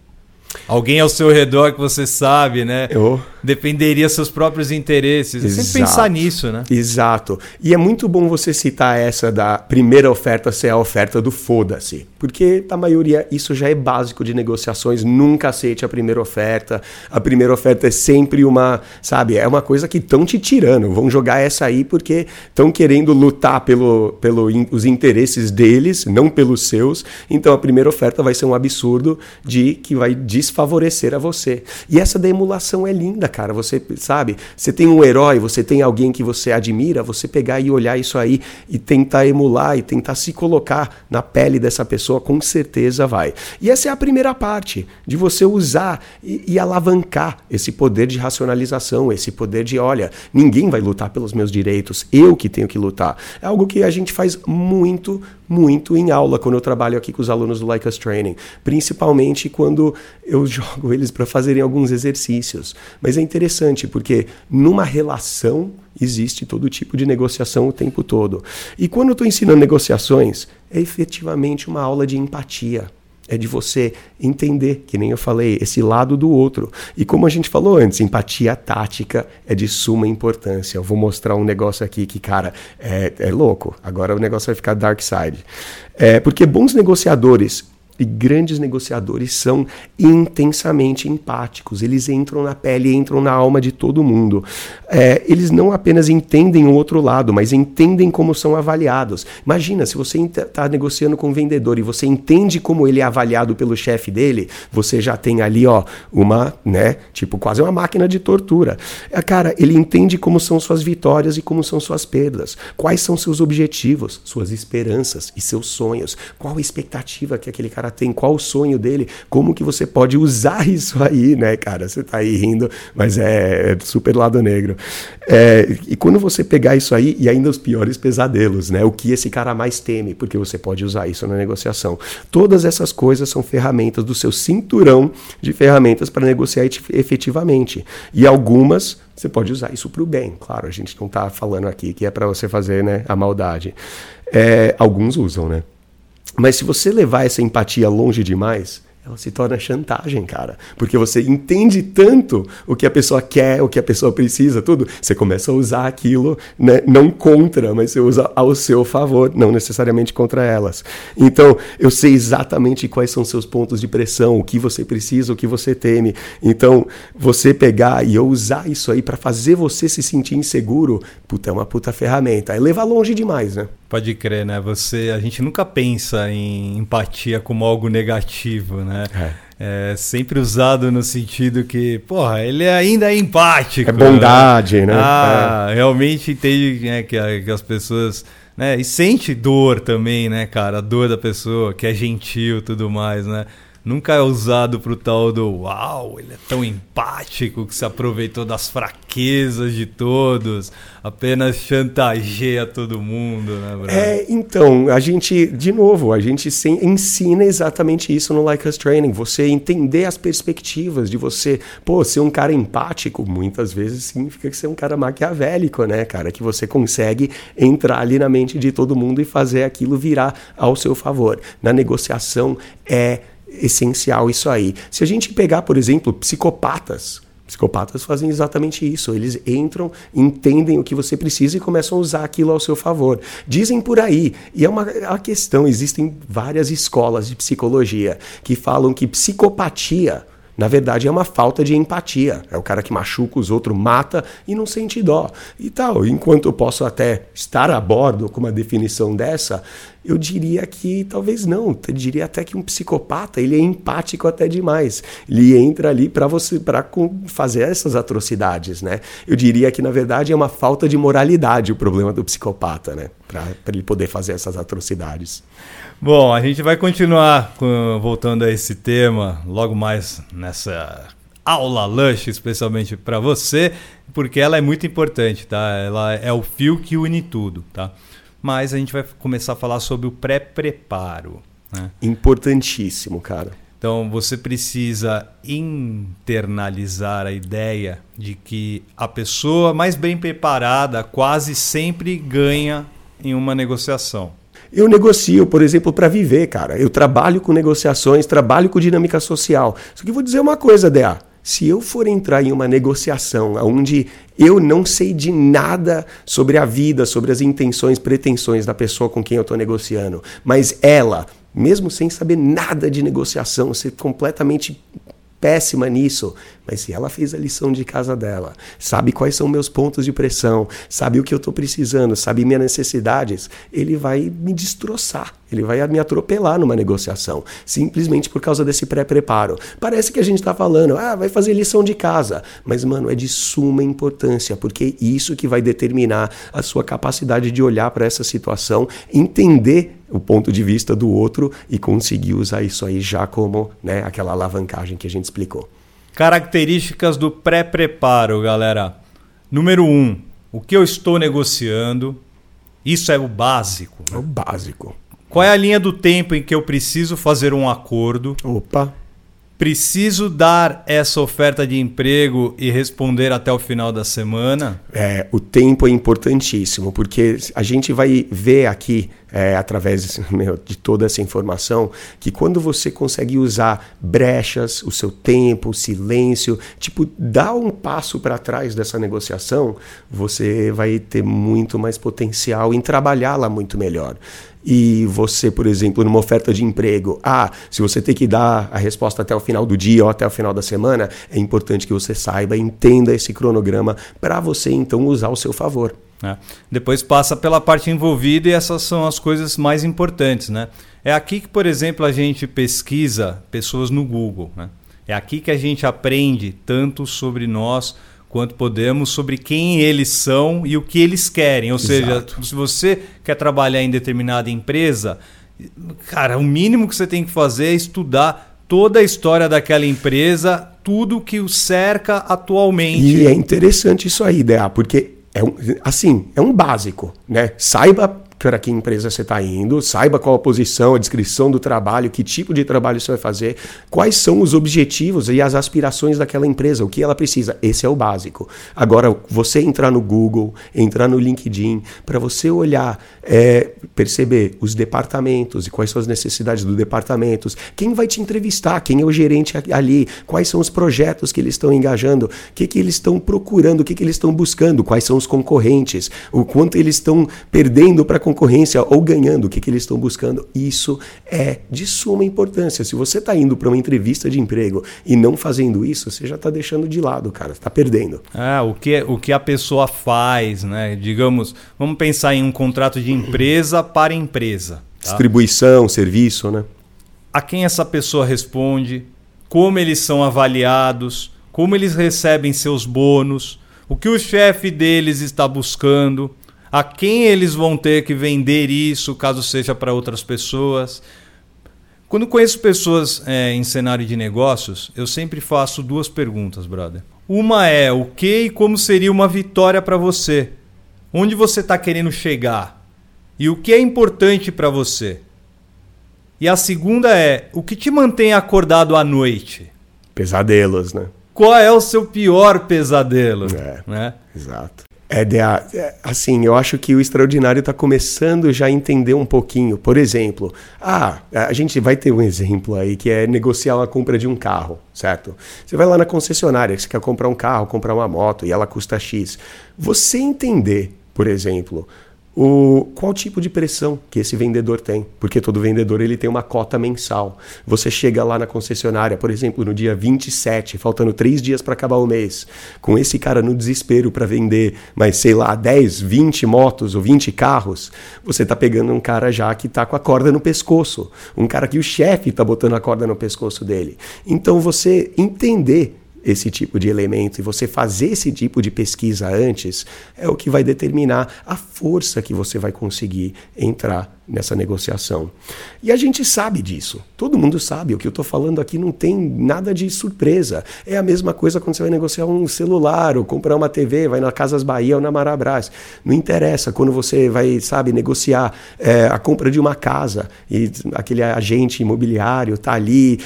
Alguém ao seu redor que você sabe, né? Eu... Dependeria seus próprios interesses. Exato. Sempre pensar nisso, né? Exato. E é muito bom você citar essa da primeira oferta ser a oferta do foda-se. Porque, na maioria, isso já é básico de negociações. Nunca aceite a primeira oferta. A primeira oferta é sempre uma, sabe, é uma coisa que estão te tirando. Vão jogar essa aí porque estão querendo lutar pelo, pelo os interesses deles, não pelos seus. Então, a primeira oferta vai ser um absurdo de que vai desfavorecer a você. E essa da emulação é linda, cara. Você sabe, você tem um herói, você tem alguém que você admira, você pegar e olhar isso aí e tentar emular e tentar se colocar na pele dessa pessoa pessoa com certeza vai. E essa é a primeira parte, de você usar e, e alavancar esse poder de racionalização, esse poder de, olha, ninguém vai lutar pelos meus direitos, eu que tenho que lutar. É algo que a gente faz muito, muito em aula quando eu trabalho aqui com os alunos do Like Us Training, principalmente quando eu *laughs* jogo eles para fazerem alguns exercícios. Mas é interessante porque numa relação existe todo tipo de negociação o tempo todo. E quando eu estou ensinando negociações, é efetivamente uma aula de empatia é de você entender, que nem eu falei, esse lado do outro. E como a gente falou antes, empatia tática é de suma importância. Eu vou mostrar um negócio aqui que, cara, é, é louco. Agora o negócio vai ficar dark side. É, porque bons negociadores e grandes negociadores são intensamente empáticos. Eles entram na pele, entram na alma de todo mundo. É, eles não apenas entendem o outro lado, mas entendem como são avaliados. Imagina, se você está negociando com um vendedor e você entende como ele é avaliado pelo chefe dele, você já tem ali, ó, uma, né, tipo, quase uma máquina de tortura. É, cara, ele entende como são suas vitórias e como são suas perdas. Quais são seus objetivos, suas esperanças e seus sonhos. Qual a expectativa que aquele cara tem, qual o sonho dele, como que você pode usar *laughs* isso aí, né, cara? Você tá aí rindo, mas é, é super lado negro. É, e quando você pegar isso aí, e ainda os piores pesadelos, né? O que esse cara mais teme, porque você pode usar isso na negociação. Todas essas coisas são ferramentas do seu cinturão de ferramentas para negociar efetivamente. E algumas você pode usar isso para o bem. Claro, a gente não está falando aqui que é para você fazer né, a maldade. É, alguns usam, né? Mas se você levar essa empatia longe demais, ela se torna chantagem, cara. Porque você entende tanto o que a pessoa quer, o que a pessoa precisa, tudo. Você começa a usar aquilo, né, não contra, mas você usa ao seu favor, não necessariamente contra elas. Então, eu sei exatamente quais são seus pontos de pressão, o que você precisa, o que você teme. Então, você pegar e eu usar isso aí para fazer você se sentir inseguro, puta, é uma puta ferramenta. É levar longe demais, né? Pode crer, né? Você, a gente nunca pensa em empatia como algo negativo, né? É. é sempre usado no sentido que, porra, ele ainda é empático. É bondade, né? né? Ah, é. realmente entende né, que, que as pessoas né? E sente dor também, né, cara? A dor da pessoa, que é gentil e tudo mais, né? Nunca é usado pro tal do uau, ele é tão empático que se aproveitou das fraquezas de todos, apenas chantageia todo mundo, né, Bruno? É, então, a gente, de novo, a gente ensina exatamente isso no Like Us Training, você entender as perspectivas de você, pô, ser um cara empático, muitas vezes significa que você é um cara maquiavélico, né, cara, que você consegue entrar ali na mente de todo mundo e fazer aquilo virar ao seu favor. Na negociação é essencial isso aí. Se a gente pegar, por exemplo, psicopatas, Psicopatas fazem exatamente isso. Eles entram, entendem o que você precisa e começam a usar aquilo ao seu favor. Dizem por aí, e é uma, é uma questão: existem várias escolas de psicologia que falam que psicopatia na verdade, é uma falta de empatia. É o cara que machuca os outros, mata e não sente dó. E tal. Enquanto eu posso até estar a bordo com uma definição dessa, eu diria que talvez não. Eu diria até que um psicopata ele é empático até demais. Ele entra ali para você para fazer essas atrocidades, né? Eu diria que na verdade é uma falta de moralidade o problema do psicopata, né? Para ele poder fazer essas atrocidades. Bom, a gente vai continuar com, voltando a esse tema logo mais nessa aula Lush, especialmente para você, porque ela é muito importante, tá? Ela é o fio que une tudo, tá? Mas a gente vai começar a falar sobre o pré-preparo. Né? Importantíssimo, cara. Então você precisa internalizar a ideia de que a pessoa mais bem preparada quase sempre ganha em uma negociação. Eu negocio, por exemplo, para viver, cara. Eu trabalho com negociações, trabalho com dinâmica social. Só que vou dizer uma coisa, DA. Se eu for entrar em uma negociação onde eu não sei de nada sobre a vida, sobre as intenções, pretensões da pessoa com quem eu estou negociando, mas ela, mesmo sem saber nada de negociação, ser completamente péssima nisso, mas se ela fez a lição de casa dela, sabe quais são meus pontos de pressão, sabe o que eu estou precisando, sabe minhas necessidades, ele vai me destroçar, ele vai me atropelar numa negociação, simplesmente por causa desse pré-preparo. Parece que a gente está falando, ah, vai fazer lição de casa, mas mano, é de suma importância, porque isso que vai determinar a sua capacidade de olhar para essa situação, entender o ponto de vista do outro e conseguir usar isso aí já como né, aquela alavancagem que a gente explicou. Características do pré-preparo, galera. Número um, o que eu estou negociando. Isso é o básico. É o básico. Qual é a linha do tempo em que eu preciso fazer um acordo? Opa! Preciso dar essa oferta de emprego e responder até o final da semana? É, o tempo é importantíssimo, porque a gente vai ver aqui, é, através meu, de toda essa informação, que quando você consegue usar brechas, o seu tempo, o silêncio, tipo, dar um passo para trás dessa negociação, você vai ter muito mais potencial em trabalhá-la muito melhor e você, por exemplo, numa oferta de emprego, ah, se você tem que dar a resposta até o final do dia ou até o final da semana, é importante que você saiba, entenda esse cronograma para você então usar ao seu favor. É. Depois passa pela parte envolvida e essas são as coisas mais importantes, né? É aqui que, por exemplo, a gente pesquisa pessoas no Google, né? É aqui que a gente aprende tanto sobre nós quanto podemos sobre quem eles são e o que eles querem. Ou Exato. seja, se você quer trabalhar em determinada empresa, cara, o mínimo que você tem que fazer é estudar toda a história daquela empresa, tudo que o cerca atualmente. E é interessante isso aí, Dea, porque é um, assim, é um básico, né? Saiba para que empresa você está indo, saiba qual a posição, a descrição do trabalho, que tipo de trabalho você vai fazer, quais são os objetivos e as aspirações daquela empresa, o que ela precisa. Esse é o básico. Agora, você entrar no Google, entrar no LinkedIn, para você olhar, é, perceber os departamentos e quais são as necessidades dos departamentos, quem vai te entrevistar, quem é o gerente ali, quais são os projetos que eles estão engajando, o que, que eles estão procurando, o que, que eles estão buscando, quais são os concorrentes, o quanto eles estão perdendo para concorrência ou ganhando, o que, que eles estão buscando. Isso é de suma importância. Se você está indo para uma entrevista de emprego e não fazendo isso, você já está deixando de lado, cara, está perdendo. Ah, o que, o que a pessoa faz, né? Digamos, vamos pensar em um contrato de empresa para empresa. Tá? Distribuição, serviço, né? A quem essa pessoa responde, como eles são avaliados, como eles recebem seus bônus, o que o chefe deles está buscando, a quem eles vão ter que vender isso, caso seja para outras pessoas. Quando conheço pessoas é, em cenário de negócios, eu sempre faço duas perguntas, brother. Uma é o que e como seria uma vitória para você? Onde você está querendo chegar? E o que é importante para você? E a segunda é o que te mantém acordado à noite? Pesadelos, né? Qual é o seu pior pesadelo? É, né? exato. É, é, assim, eu acho que o extraordinário está começando já a entender um pouquinho. Por exemplo, ah, a gente vai ter um exemplo aí que é negociar a compra de um carro, certo? Você vai lá na concessionária, você quer comprar um carro, comprar uma moto e ela custa X. Você entender, por exemplo, o, qual tipo de pressão que esse vendedor tem, porque todo vendedor ele tem uma cota mensal. Você chega lá na concessionária, por exemplo, no dia 27, faltando três dias para acabar o mês, com esse cara no desespero para vender, mas sei lá, 10, 20 motos ou 20 carros, você está pegando um cara já que está com a corda no pescoço, um cara que o chefe está botando a corda no pescoço dele. Então você entender esse tipo de elemento e você fazer esse tipo de pesquisa antes é o que vai determinar a força que você vai conseguir entrar nessa negociação. E a gente sabe disso, todo mundo sabe. O que eu estou falando aqui não tem nada de surpresa. É a mesma coisa quando você vai negociar um celular ou comprar uma TV, vai na Casas Bahia ou na Marabras. Não interessa quando você vai, sabe, negociar é, a compra de uma casa e aquele agente imobiliário está ali.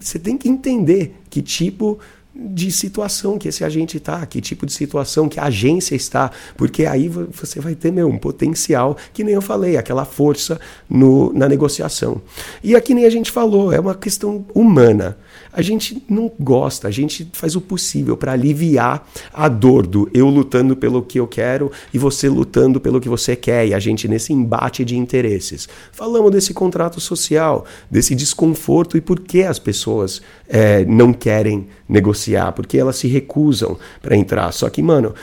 Você tem que entender que tipo de situação que esse agente está, que tipo de situação que a agência está, porque aí você vai ter meu, um potencial, que nem eu falei, aquela força no, na negociação. E aqui nem a gente falou, é uma questão humana. A gente não gosta, a gente faz o possível para aliviar a dor do eu lutando pelo que eu quero e você lutando pelo que você quer, e a gente nesse embate de interesses. Falamos desse contrato social, desse desconforto e por que as pessoas é, não querem negociar, porque elas se recusam para entrar. Só que, mano,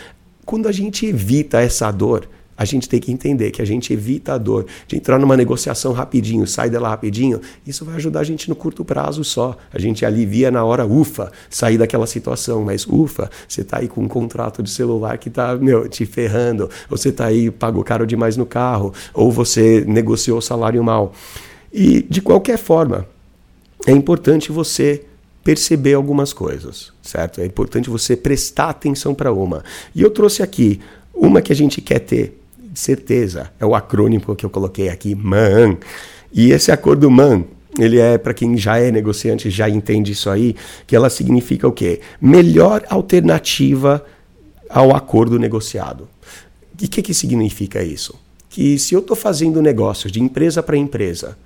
quando a gente evita essa dor, a gente tem que entender que a gente evita a dor de entrar numa negociação rapidinho, sai dela rapidinho. Isso vai ajudar a gente no curto prazo só. A gente alivia na hora, ufa, sair daquela situação. Mas ufa, você está aí com um contrato de celular que está te ferrando. Ou você está aí, pagou caro demais no carro. Ou você negociou o salário mal. E de qualquer forma, é importante você perceber algumas coisas, certo? É importante você prestar atenção para uma. E eu trouxe aqui uma que a gente quer ter certeza, é o acrônimo que eu coloquei aqui, MAN. E esse acordo MAN, ele é para quem já é negociante, já entende isso aí, que ela significa o quê? Melhor alternativa ao acordo negociado. E o que, que significa isso? Que se eu estou fazendo negócio de empresa para empresa,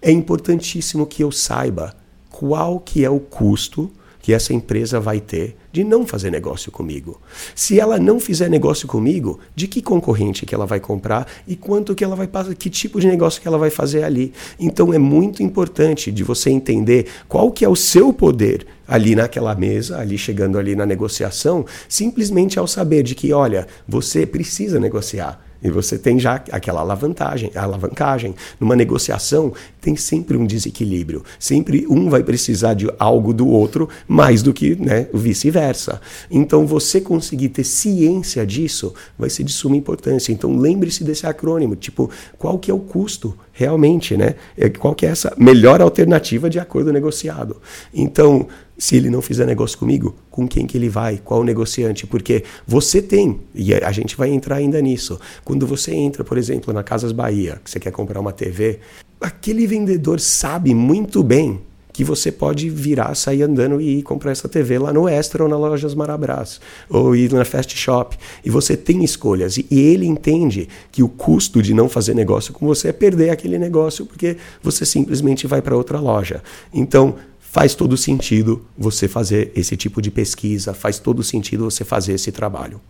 é importantíssimo que eu saiba qual que é o custo que essa empresa vai ter de não fazer negócio comigo. Se ela não fizer negócio comigo, de que concorrente que ela vai comprar e quanto que ela vai passar, que tipo de negócio que ela vai fazer ali. Então é muito importante de você entender qual que é o seu poder ali naquela mesa, ali chegando ali na negociação, simplesmente ao saber de que, olha, você precisa negociar. E você tem já aquela alavancagem, alavancagem. Numa negociação, tem sempre um desequilíbrio. Sempre um vai precisar de algo do outro mais do que né, vice-versa. Então, você conseguir ter ciência disso vai ser de suma importância. Então, lembre-se desse acrônimo. Tipo, qual que é o custo realmente, né? É, qual que é essa melhor alternativa de acordo negociado? Então, se ele não fizer negócio comigo, com quem que ele vai? Qual o negociante? Porque você tem, e a gente vai entrar ainda nisso. Quando você entra, por exemplo, na Casas Bahia, que você quer comprar uma TV, aquele vendedor sabe muito bem que você pode virar, sair andando e ir comprar essa TV lá no Extra ou na Lojas Marabras, ou ir na Fast Shop. E você tem escolhas. E ele entende que o custo de não fazer negócio com você é perder aquele negócio, porque você simplesmente vai para outra loja. Então, faz todo sentido você fazer esse tipo de pesquisa, faz todo sentido você fazer esse trabalho.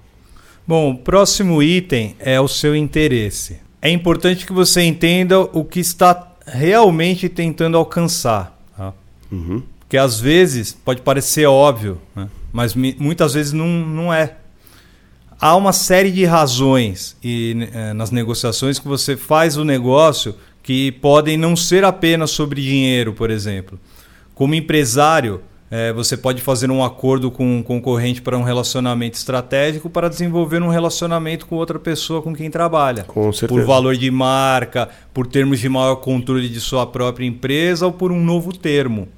Bom, o próximo item é o seu interesse. É importante que você entenda o que está realmente tentando alcançar. Uhum. Porque às vezes pode parecer óbvio, né? mas muitas vezes não, não é. Há uma série de razões e, é, nas negociações que você faz o negócio que podem não ser apenas sobre dinheiro, por exemplo. Como empresário, é, você pode fazer um acordo com um concorrente para um relacionamento estratégico para desenvolver um relacionamento com outra pessoa com quem trabalha. Com certeza. Por valor de marca, por termos de maior controle de sua própria empresa ou por um novo termo.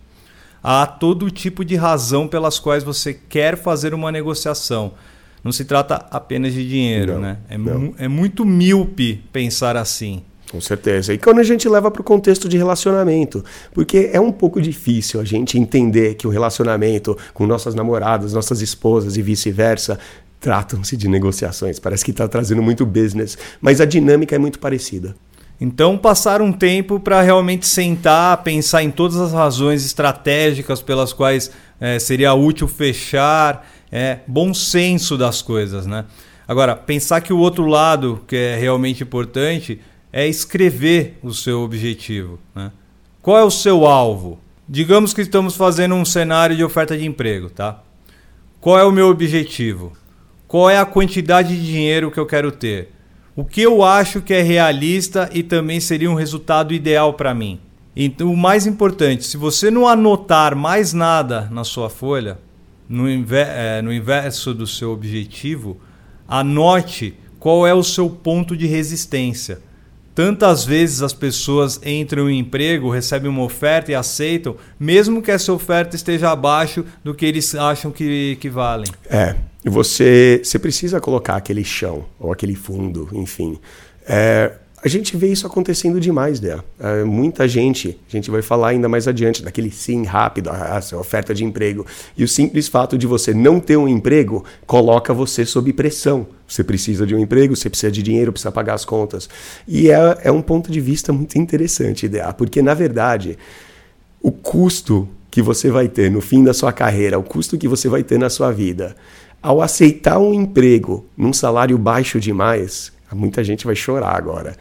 Há todo tipo de razão pelas quais você quer fazer uma negociação. Não se trata apenas de dinheiro, não, né? É, mu é muito míope pensar assim. Com certeza. E quando a gente leva para o contexto de relacionamento, porque é um pouco difícil a gente entender que o relacionamento com nossas namoradas, nossas esposas e vice-versa tratam-se de negociações. Parece que está trazendo muito business, mas a dinâmica é muito parecida. Então, passar um tempo para realmente sentar, pensar em todas as razões estratégicas pelas quais é, seria útil fechar, é, bom senso das coisas, né? Agora, pensar que o outro lado, que é realmente importante, é escrever o seu objetivo. Né? Qual é o seu alvo? Digamos que estamos fazendo um cenário de oferta de emprego, tá? Qual é o meu objetivo? Qual é a quantidade de dinheiro que eu quero ter? O que eu acho que é realista e também seria um resultado ideal para mim? Então, o mais importante, se você não anotar mais nada na sua folha, no, inver é, no inverso do seu objetivo, anote qual é o seu ponto de resistência. Tantas vezes as pessoas entram em emprego, recebem uma oferta e aceitam, mesmo que essa oferta esteja abaixo do que eles acham que, que valem. É, você, você precisa colocar aquele chão, ou aquele fundo, enfim. É, a gente vê isso acontecendo demais, né? É, muita gente, a gente vai falar ainda mais adiante, daquele sim rápido, essa oferta de emprego. E o simples fato de você não ter um emprego coloca você sob pressão. Você precisa de um emprego, você precisa de dinheiro, precisa pagar as contas. E é, é um ponto de vista muito interessante, ideia, porque na verdade o custo que você vai ter no fim da sua carreira, o custo que você vai ter na sua vida, ao aceitar um emprego num salário baixo demais, muita gente vai chorar agora.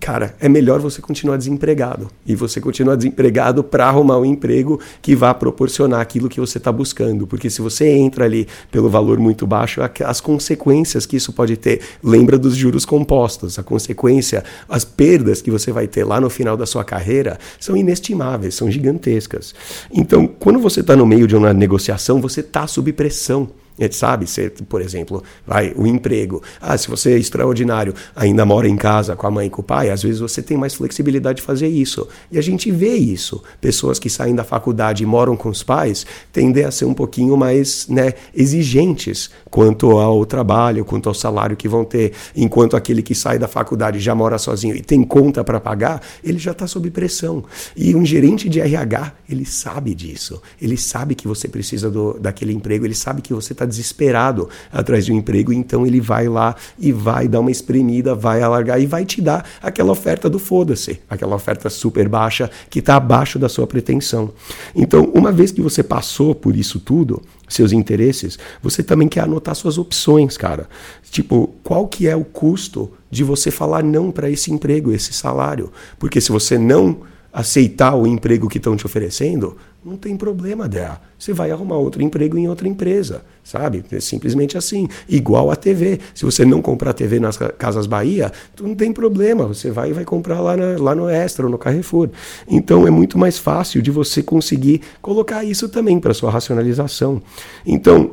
cara, é melhor você continuar desempregado. E você continuar desempregado para arrumar um emprego que vá proporcionar aquilo que você está buscando. Porque se você entra ali pelo valor muito baixo, as consequências que isso pode ter, lembra dos juros compostos. A consequência, as perdas que você vai ter lá no final da sua carreira são inestimáveis, são gigantescas. Então, quando você está no meio de uma negociação, você está sob pressão. Gente sabe, se, por exemplo, vai o emprego. Ah, se você é extraordinário, ainda mora em casa com a mãe e com o pai, às vezes você tem mais flexibilidade de fazer isso. E a gente vê isso. Pessoas que saem da faculdade e moram com os pais tendem a ser um pouquinho mais né, exigentes quanto ao trabalho, quanto ao salário que vão ter. Enquanto aquele que sai da faculdade já mora sozinho e tem conta para pagar, ele já está sob pressão. E um gerente de RH, ele sabe disso. Ele sabe que você precisa do, daquele emprego, ele sabe que você está está desesperado atrás de um emprego, então ele vai lá e vai dar uma espremida, vai alargar e vai te dar aquela oferta do foda-se, aquela oferta super baixa que está abaixo da sua pretensão. Então, uma vez que você passou por isso tudo, seus interesses, você também quer anotar suas opções, cara. Tipo, qual que é o custo de você falar não para esse emprego, esse salário? Porque se você não aceitar o emprego que estão te oferecendo, não tem problema, Dea. Você vai arrumar outro emprego em outra empresa, sabe? É simplesmente assim. Igual a TV. Se você não comprar TV nas Casas Bahia, não tem problema. Você vai e vai comprar lá, na, lá no Extra ou no Carrefour. Então é muito mais fácil de você conseguir colocar isso também para sua racionalização. Então,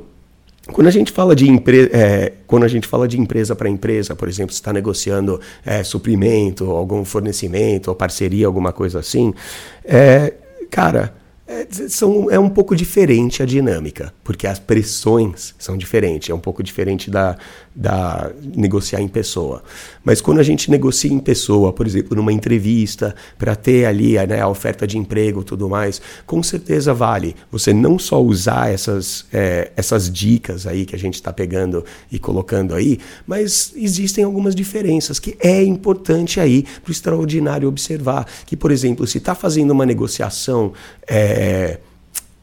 quando a gente fala de, é, quando a gente fala de empresa para empresa, por exemplo, está negociando é, suprimento, algum fornecimento, ou parceria, alguma coisa assim, é, cara, é, são, é um pouco diferente a dinâmica, porque as pressões são diferentes, é um pouco diferente da, da negociar em pessoa. Mas quando a gente negocia em pessoa, por exemplo, numa entrevista, para ter ali né, a oferta de emprego e tudo mais, com certeza vale você não só usar essas, é, essas dicas aí que a gente está pegando e colocando aí, mas existem algumas diferenças que é importante aí para o extraordinário observar. Que, por exemplo, se está fazendo uma negociação. É,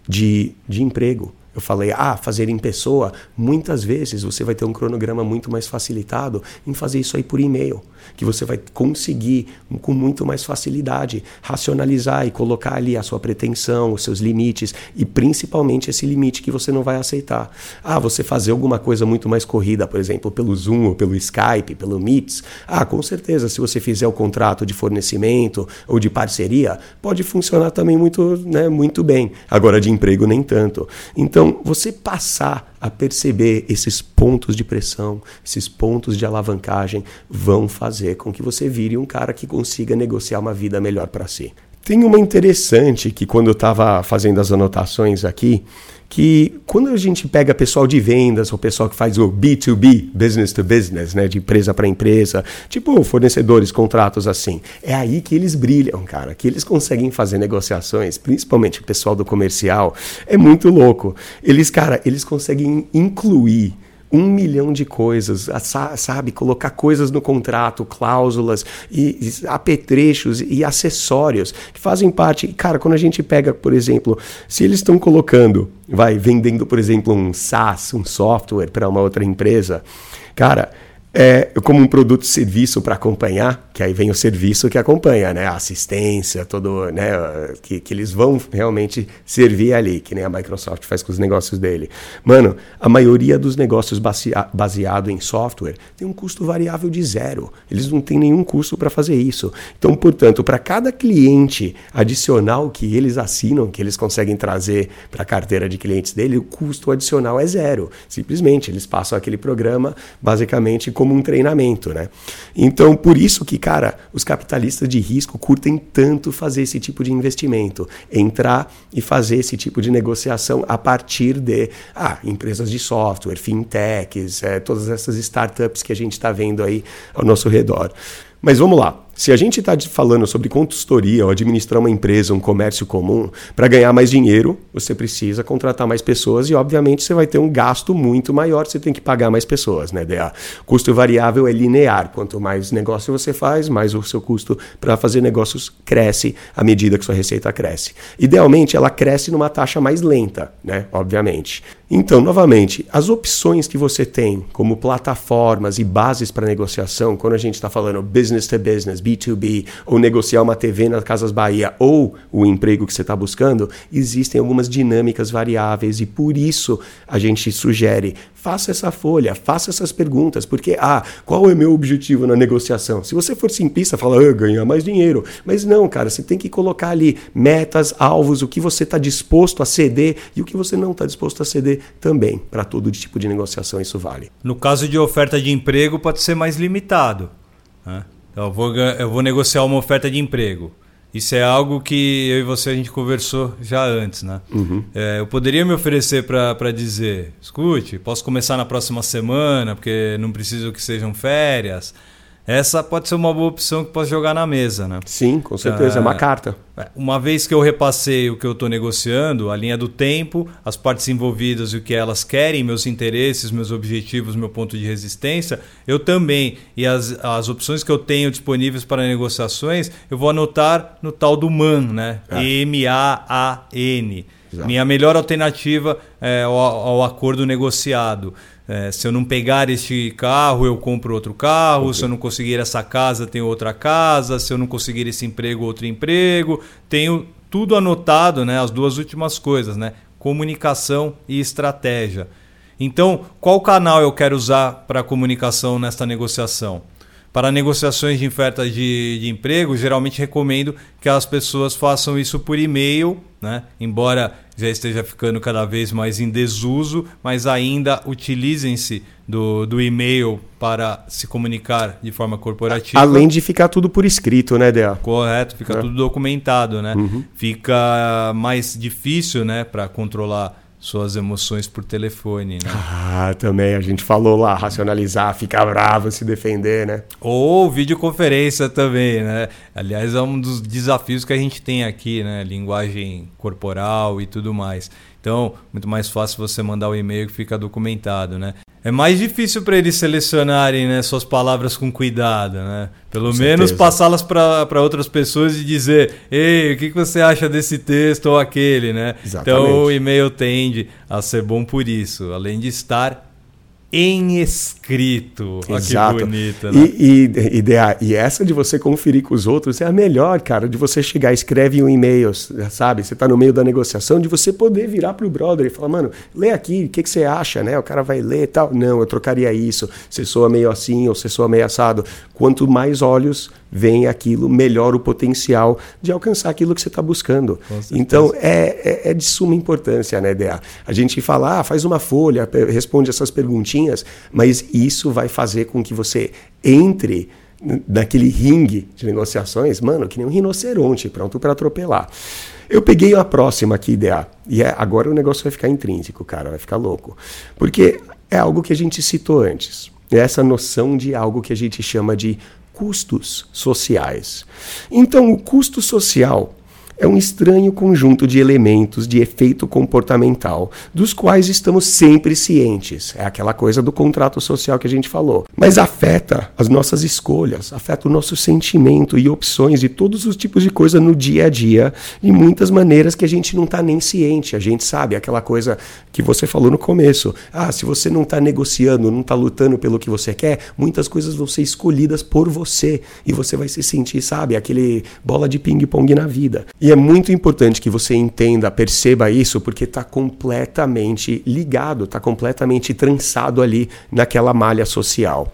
de, de emprego. Eu falei, ah, fazer em pessoa, muitas vezes você vai ter um cronograma muito mais facilitado em fazer isso aí por e-mail, que você vai conseguir com muito mais facilidade racionalizar e colocar ali a sua pretensão, os seus limites e principalmente esse limite que você não vai aceitar. Ah, você fazer alguma coisa muito mais corrida, por exemplo, pelo Zoom, ou pelo Skype, pelo Meets. Ah, com certeza, se você fizer o contrato de fornecimento ou de parceria, pode funcionar também muito, né, muito bem. Agora de emprego nem tanto. Então você passar a perceber esses pontos de pressão, esses pontos de alavancagem, vão fazer com que você vire um cara que consiga negociar uma vida melhor para si. Tem uma interessante que, quando eu estava fazendo as anotações aqui, que quando a gente pega pessoal de vendas, ou pessoal que faz o B2B, business to business, né, de empresa para empresa, tipo fornecedores, contratos assim, é aí que eles brilham, cara, que eles conseguem fazer negociações, principalmente o pessoal do comercial, é muito louco. Eles, cara, eles conseguem incluir um milhão de coisas, sabe? Colocar coisas no contrato, cláusulas e apetrechos e acessórios que fazem parte. Cara, quando a gente pega, por exemplo, se eles estão colocando, vai vendendo, por exemplo, um SaaS, um software para uma outra empresa, cara é, como um produto serviço para acompanhar, que aí vem o serviço que acompanha, né? A assistência, todo, né? Que, que eles vão realmente servir ali, que nem a Microsoft faz com os negócios dele. Mano, a maioria dos negócios baseado em software tem um custo variável de zero. Eles não têm nenhum custo para fazer isso. Então, portanto, para cada cliente adicional que eles assinam, que eles conseguem trazer para a carteira de clientes dele, o custo adicional é zero. Simplesmente, eles passam aquele programa basicamente como um treinamento, né? Então, por isso que, cara, os capitalistas de risco curtem tanto fazer esse tipo de investimento, entrar e fazer esse tipo de negociação a partir de ah, empresas de software, fintechs, é, todas essas startups que a gente está vendo aí ao nosso redor. Mas vamos lá. Se a gente está falando sobre consultoria ou administrar uma empresa, um comércio comum, para ganhar mais dinheiro, você precisa contratar mais pessoas e, obviamente, você vai ter um gasto muito maior, você tem que pagar mais pessoas, né, DA? Custo variável é linear. Quanto mais negócio você faz, mais o seu custo para fazer negócios cresce à medida que sua receita cresce. Idealmente, ela cresce numa taxa mais lenta, né? Obviamente. Então, novamente, as opções que você tem como plataformas e bases para negociação, quando a gente está falando business to business, B2B, ou negociar uma TV na Casas Bahia, ou o emprego que você está buscando, existem algumas dinâmicas variáveis e por isso a gente sugere faça essa folha, faça essas perguntas, porque, ah, qual é meu objetivo na negociação? Se você for simplista, fala, ah, ganhar mais dinheiro. Mas não, cara, você tem que colocar ali metas, alvos, o que você está disposto a ceder e o que você não está disposto a ceder também. Para todo tipo de negociação, isso vale. No caso de oferta de emprego, pode ser mais limitado. Né? Eu vou, eu vou negociar uma oferta de emprego. Isso é algo que eu e você a gente conversou já antes, né? Uhum. É, eu poderia me oferecer para dizer, escute, posso começar na próxima semana, porque não preciso que sejam férias essa pode ser uma boa opção que posso jogar na mesa, né? Sim, com certeza, é, é uma carta. É, uma vez que eu repassei o que eu estou negociando, a linha do tempo, as partes envolvidas e o que elas querem, meus interesses, meus objetivos, meu ponto de resistência, eu também, e as, as opções que eu tenho disponíveis para negociações, eu vou anotar no tal do MAN, né? É. M-A-A-N. Minha melhor alternativa é, ao, ao acordo negociado. É, se eu não pegar este carro, eu compro outro carro. Okay. Se eu não conseguir essa casa, tenho outra casa. Se eu não conseguir esse emprego, outro emprego. Tenho tudo anotado, né? As duas últimas coisas, né? Comunicação e estratégia. Então, qual canal eu quero usar para comunicação nesta negociação? Para negociações de oferta de, de emprego, geralmente recomendo que as pessoas façam isso por e-mail, né? embora já esteja ficando cada vez mais em desuso, mas ainda utilizem-se do, do e-mail para se comunicar de forma corporativa. Além de ficar tudo por escrito, né, Dea? Correto, fica é. tudo documentado, né? Uhum. Fica mais difícil, né, para controlar suas emoções por telefone, né? Ah, também a gente falou lá, racionalizar, ficar bravo, se defender, né? Ou videoconferência também, né? Aliás, é um dos desafios que a gente tem aqui, né? Linguagem corporal e tudo mais. Então, muito mais fácil você mandar o e-mail que fica documentado, né? É mais difícil para eles selecionarem né, suas palavras com cuidado, né? Pelo com menos passá-las para outras pessoas e dizer, ei, o que, que você acha desse texto ou aquele, né? Exatamente. Então o e-mail tende a ser bom por isso, além de estar em escrito. Olha que bonita, né? E, e, e, e, essa de você conferir com os outros é a melhor, cara, de você chegar, escreve um e-mail, sabe? Você está no meio da negociação, de você poder virar pro brother e falar, mano, lê aqui, o que, que você acha, né? O cara vai ler e tal. Não, eu trocaria isso. Você soa meio assim ou você soa meio assado. Quanto mais olhos vem aquilo, melhor o potencial de alcançar aquilo que você está buscando. Então, é, é, é, de suma importância, né, DA? A gente fala, ah, faz uma folha, responde essas perguntinhas, mas isso vai fazer com que você entre naquele ringue de negociações, mano, que nem um rinoceronte, pronto para atropelar. Eu peguei a próxima aqui, DA, e é, agora o negócio vai ficar intrínseco, cara, vai ficar louco. Porque é algo que a gente citou antes. É essa noção de algo que a gente chama de custos sociais. Então, o custo social é um estranho conjunto de elementos de efeito comportamental, dos quais estamos sempre cientes. É aquela coisa do contrato social que a gente falou. Mas afeta as nossas escolhas, afeta o nosso sentimento e opções de todos os tipos de coisa no dia a dia, de muitas maneiras que a gente não está nem ciente. A gente sabe aquela coisa que você falou no começo. Ah, se você não está negociando, não está lutando pelo que você quer, muitas coisas vão ser escolhidas por você e você vai se sentir, sabe, aquele bola de ping-pong na vida. E e é muito importante que você entenda, perceba isso, porque está completamente ligado, está completamente trançado ali naquela malha social.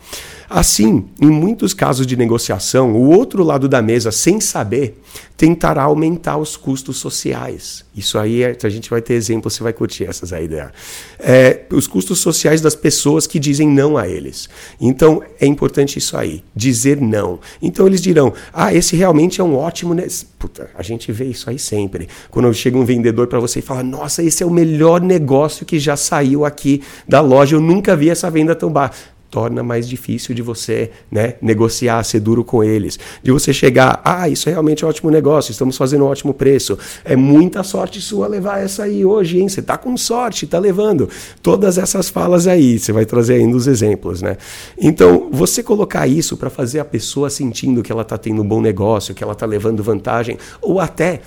Assim, em muitos casos de negociação, o outro lado da mesa, sem saber, tentará aumentar os custos sociais. Isso aí é, a gente vai ter exemplo, você vai curtir essas aí, ideia. É, os custos sociais das pessoas que dizem não a eles. Então é importante isso aí, dizer não. Então eles dirão: ah, esse realmente é um ótimo. Ne Puta, a gente vê isso aí sempre. Quando chega um vendedor para você e fala: nossa, esse é o melhor negócio que já saiu aqui da loja, eu nunca vi essa venda tão baixa torna mais difícil de você né, negociar, ser duro com eles. De você chegar, ah, isso é realmente um ótimo negócio, estamos fazendo um ótimo preço. É muita sorte sua levar essa aí hoje, hein? Você tá com sorte, tá levando. Todas essas falas aí, você vai trazer ainda os exemplos, né? Então, você colocar isso para fazer a pessoa sentindo que ela tá tendo um bom negócio, que ela tá levando vantagem, ou até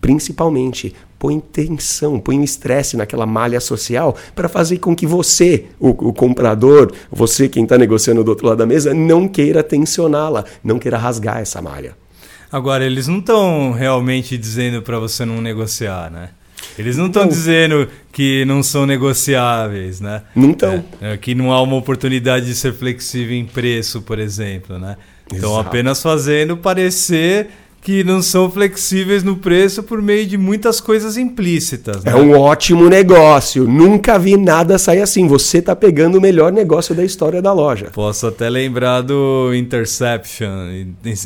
principalmente põe tensão, põe um estresse naquela malha social para fazer com que você, o, o comprador, você quem está negociando do outro lado da mesa, não queira tensioná-la, não queira rasgar essa malha. Agora, eles não estão realmente dizendo para você não negociar, né? Eles não estão dizendo que não são negociáveis, né? Não estão. É, é, que não há uma oportunidade de ser flexível em preço, por exemplo, né? Estão apenas fazendo parecer que não são flexíveis no preço por meio de muitas coisas implícitas. Né? É um ótimo negócio. Nunca vi nada sair assim. Você está pegando o melhor negócio da história da loja. Posso até lembrar do Interception,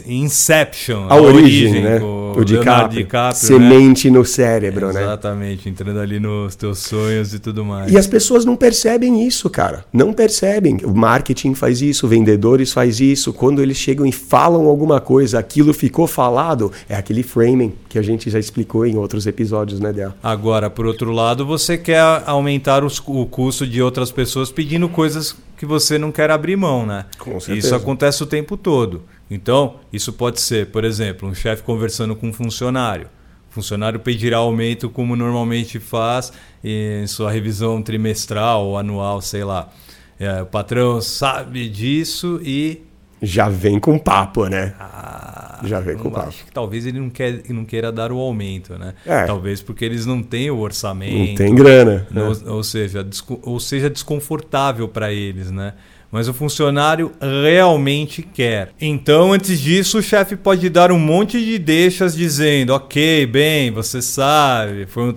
Inception, a, a origem, origem, né? O, DiCaprio. DiCaprio Semente né? no cérebro, né? Exatamente, entrando ali nos teus sonhos e tudo mais. E as pessoas não percebem isso, cara. Não percebem. O marketing faz isso, vendedores faz isso. Quando eles chegam e falam alguma coisa, aquilo ficou falado lado, é aquele framing que a gente já explicou em outros episódios, né, Del? Agora, por outro lado, você quer aumentar os, o custo de outras pessoas pedindo coisas que você não quer abrir mão, né? Com certeza. Isso acontece o tempo todo. Então, isso pode ser, por exemplo, um chefe conversando com um funcionário. O funcionário pedirá aumento como normalmente faz em sua revisão trimestral ou anual, sei lá. É, o patrão sabe disso e já vem com papo, né? Ah, já vem com papo. Acho que talvez ele não, quer, não queira dar o aumento, né? É. Talvez porque eles não têm o orçamento. Não tem grana. Não, é. Ou seja, ou seja desconfortável para eles, né? Mas o funcionário realmente quer. Então, antes disso, o chefe pode dar um monte de deixas dizendo: Ok, bem, você sabe, foi um,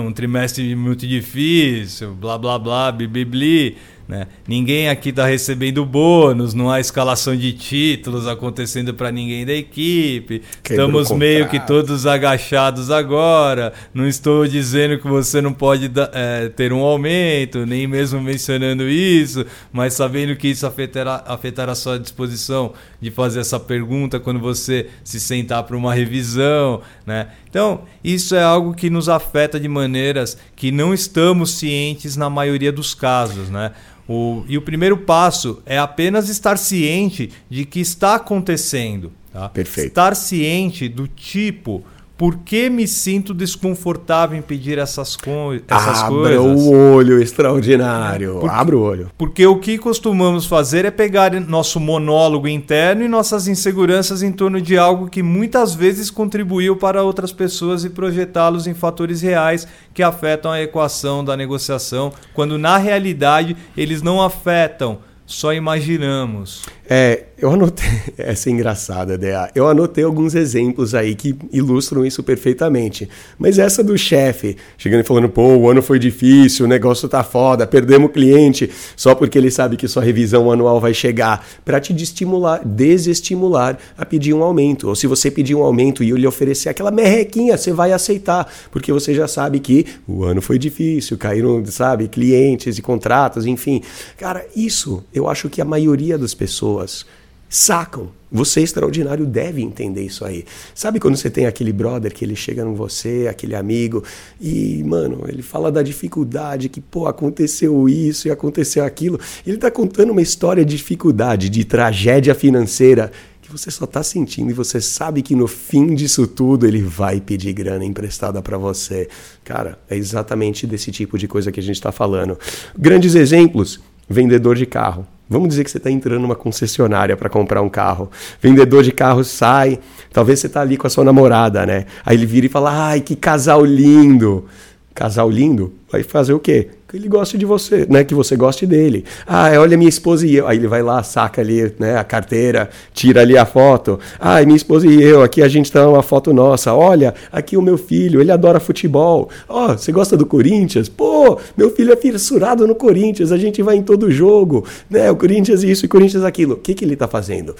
um trimestre muito difícil, blá blá blá, bibibli. Né? Ninguém aqui está recebendo bônus, não há escalação de títulos acontecendo para ninguém da equipe. Quebrou Estamos meio que todos agachados agora. Não estou dizendo que você não pode é, ter um aumento, nem mesmo mencionando isso, mas sabendo que isso afetará, afetará a sua disposição de fazer essa pergunta quando você se sentar para uma revisão. Né? Então, isso é algo que nos afeta de maneiras que não estamos cientes na maioria dos casos. Né? O, e o primeiro passo é apenas estar ciente de que está acontecendo. Tá? Perfeito. Estar ciente do tipo por que me sinto desconfortável em pedir essas, co essas Abra coisas? Abra o olho, extraordinário. Porque, Abra o olho. Porque o que costumamos fazer é pegar nosso monólogo interno e nossas inseguranças em torno de algo que muitas vezes contribuiu para outras pessoas e projetá-los em fatores reais que afetam a equação da negociação, quando na realidade eles não afetam, só imaginamos. É, eu anotei. *laughs* Essa é engraçada, DA. Eu anotei alguns exemplos aí que ilustram isso perfeitamente. Mas essa do chefe, chegando e falando, pô, o ano foi difícil, o negócio tá foda, perdemos cliente, só porque ele sabe que sua revisão anual vai chegar, para te desestimular, desestimular a pedir um aumento. Ou se você pedir um aumento e eu lhe oferecer aquela merrequinha, você vai aceitar, porque você já sabe que o ano foi difícil, caíram, sabe, clientes e contratos, enfim. Cara, isso eu acho que a maioria das pessoas sacam. Você extraordinário deve entender isso aí. Sabe quando você tem aquele brother que ele chega em você, aquele amigo, e, mano, ele fala da dificuldade, que, pô, aconteceu isso e aconteceu aquilo. Ele tá contando uma história de dificuldade, de tragédia financeira, que você só tá sentindo e você sabe que no fim disso tudo ele vai pedir grana emprestada para você. Cara, é exatamente desse tipo de coisa que a gente tá falando. Grandes exemplos: vendedor de carro Vamos dizer que você está entrando numa concessionária para comprar um carro. Vendedor de carro sai, talvez você está ali com a sua namorada, né? Aí ele vira e fala: "Ai, que casal lindo". Casal lindo? Vai fazer o quê? Que ele goste de você, né? Que você goste dele. Ah, olha minha esposa e eu. Aí ele vai lá, saca ali, né, a carteira, tira ali a foto. Ah, minha esposa e eu, aqui a gente tá uma foto nossa. Olha, aqui o meu filho, ele adora futebol. Ó, oh, você gosta do Corinthians? Pô, meu filho é fissurado no Corinthians, a gente vai em todo jogo, né? O Corinthians isso e o Corinthians aquilo. O que que ele tá fazendo?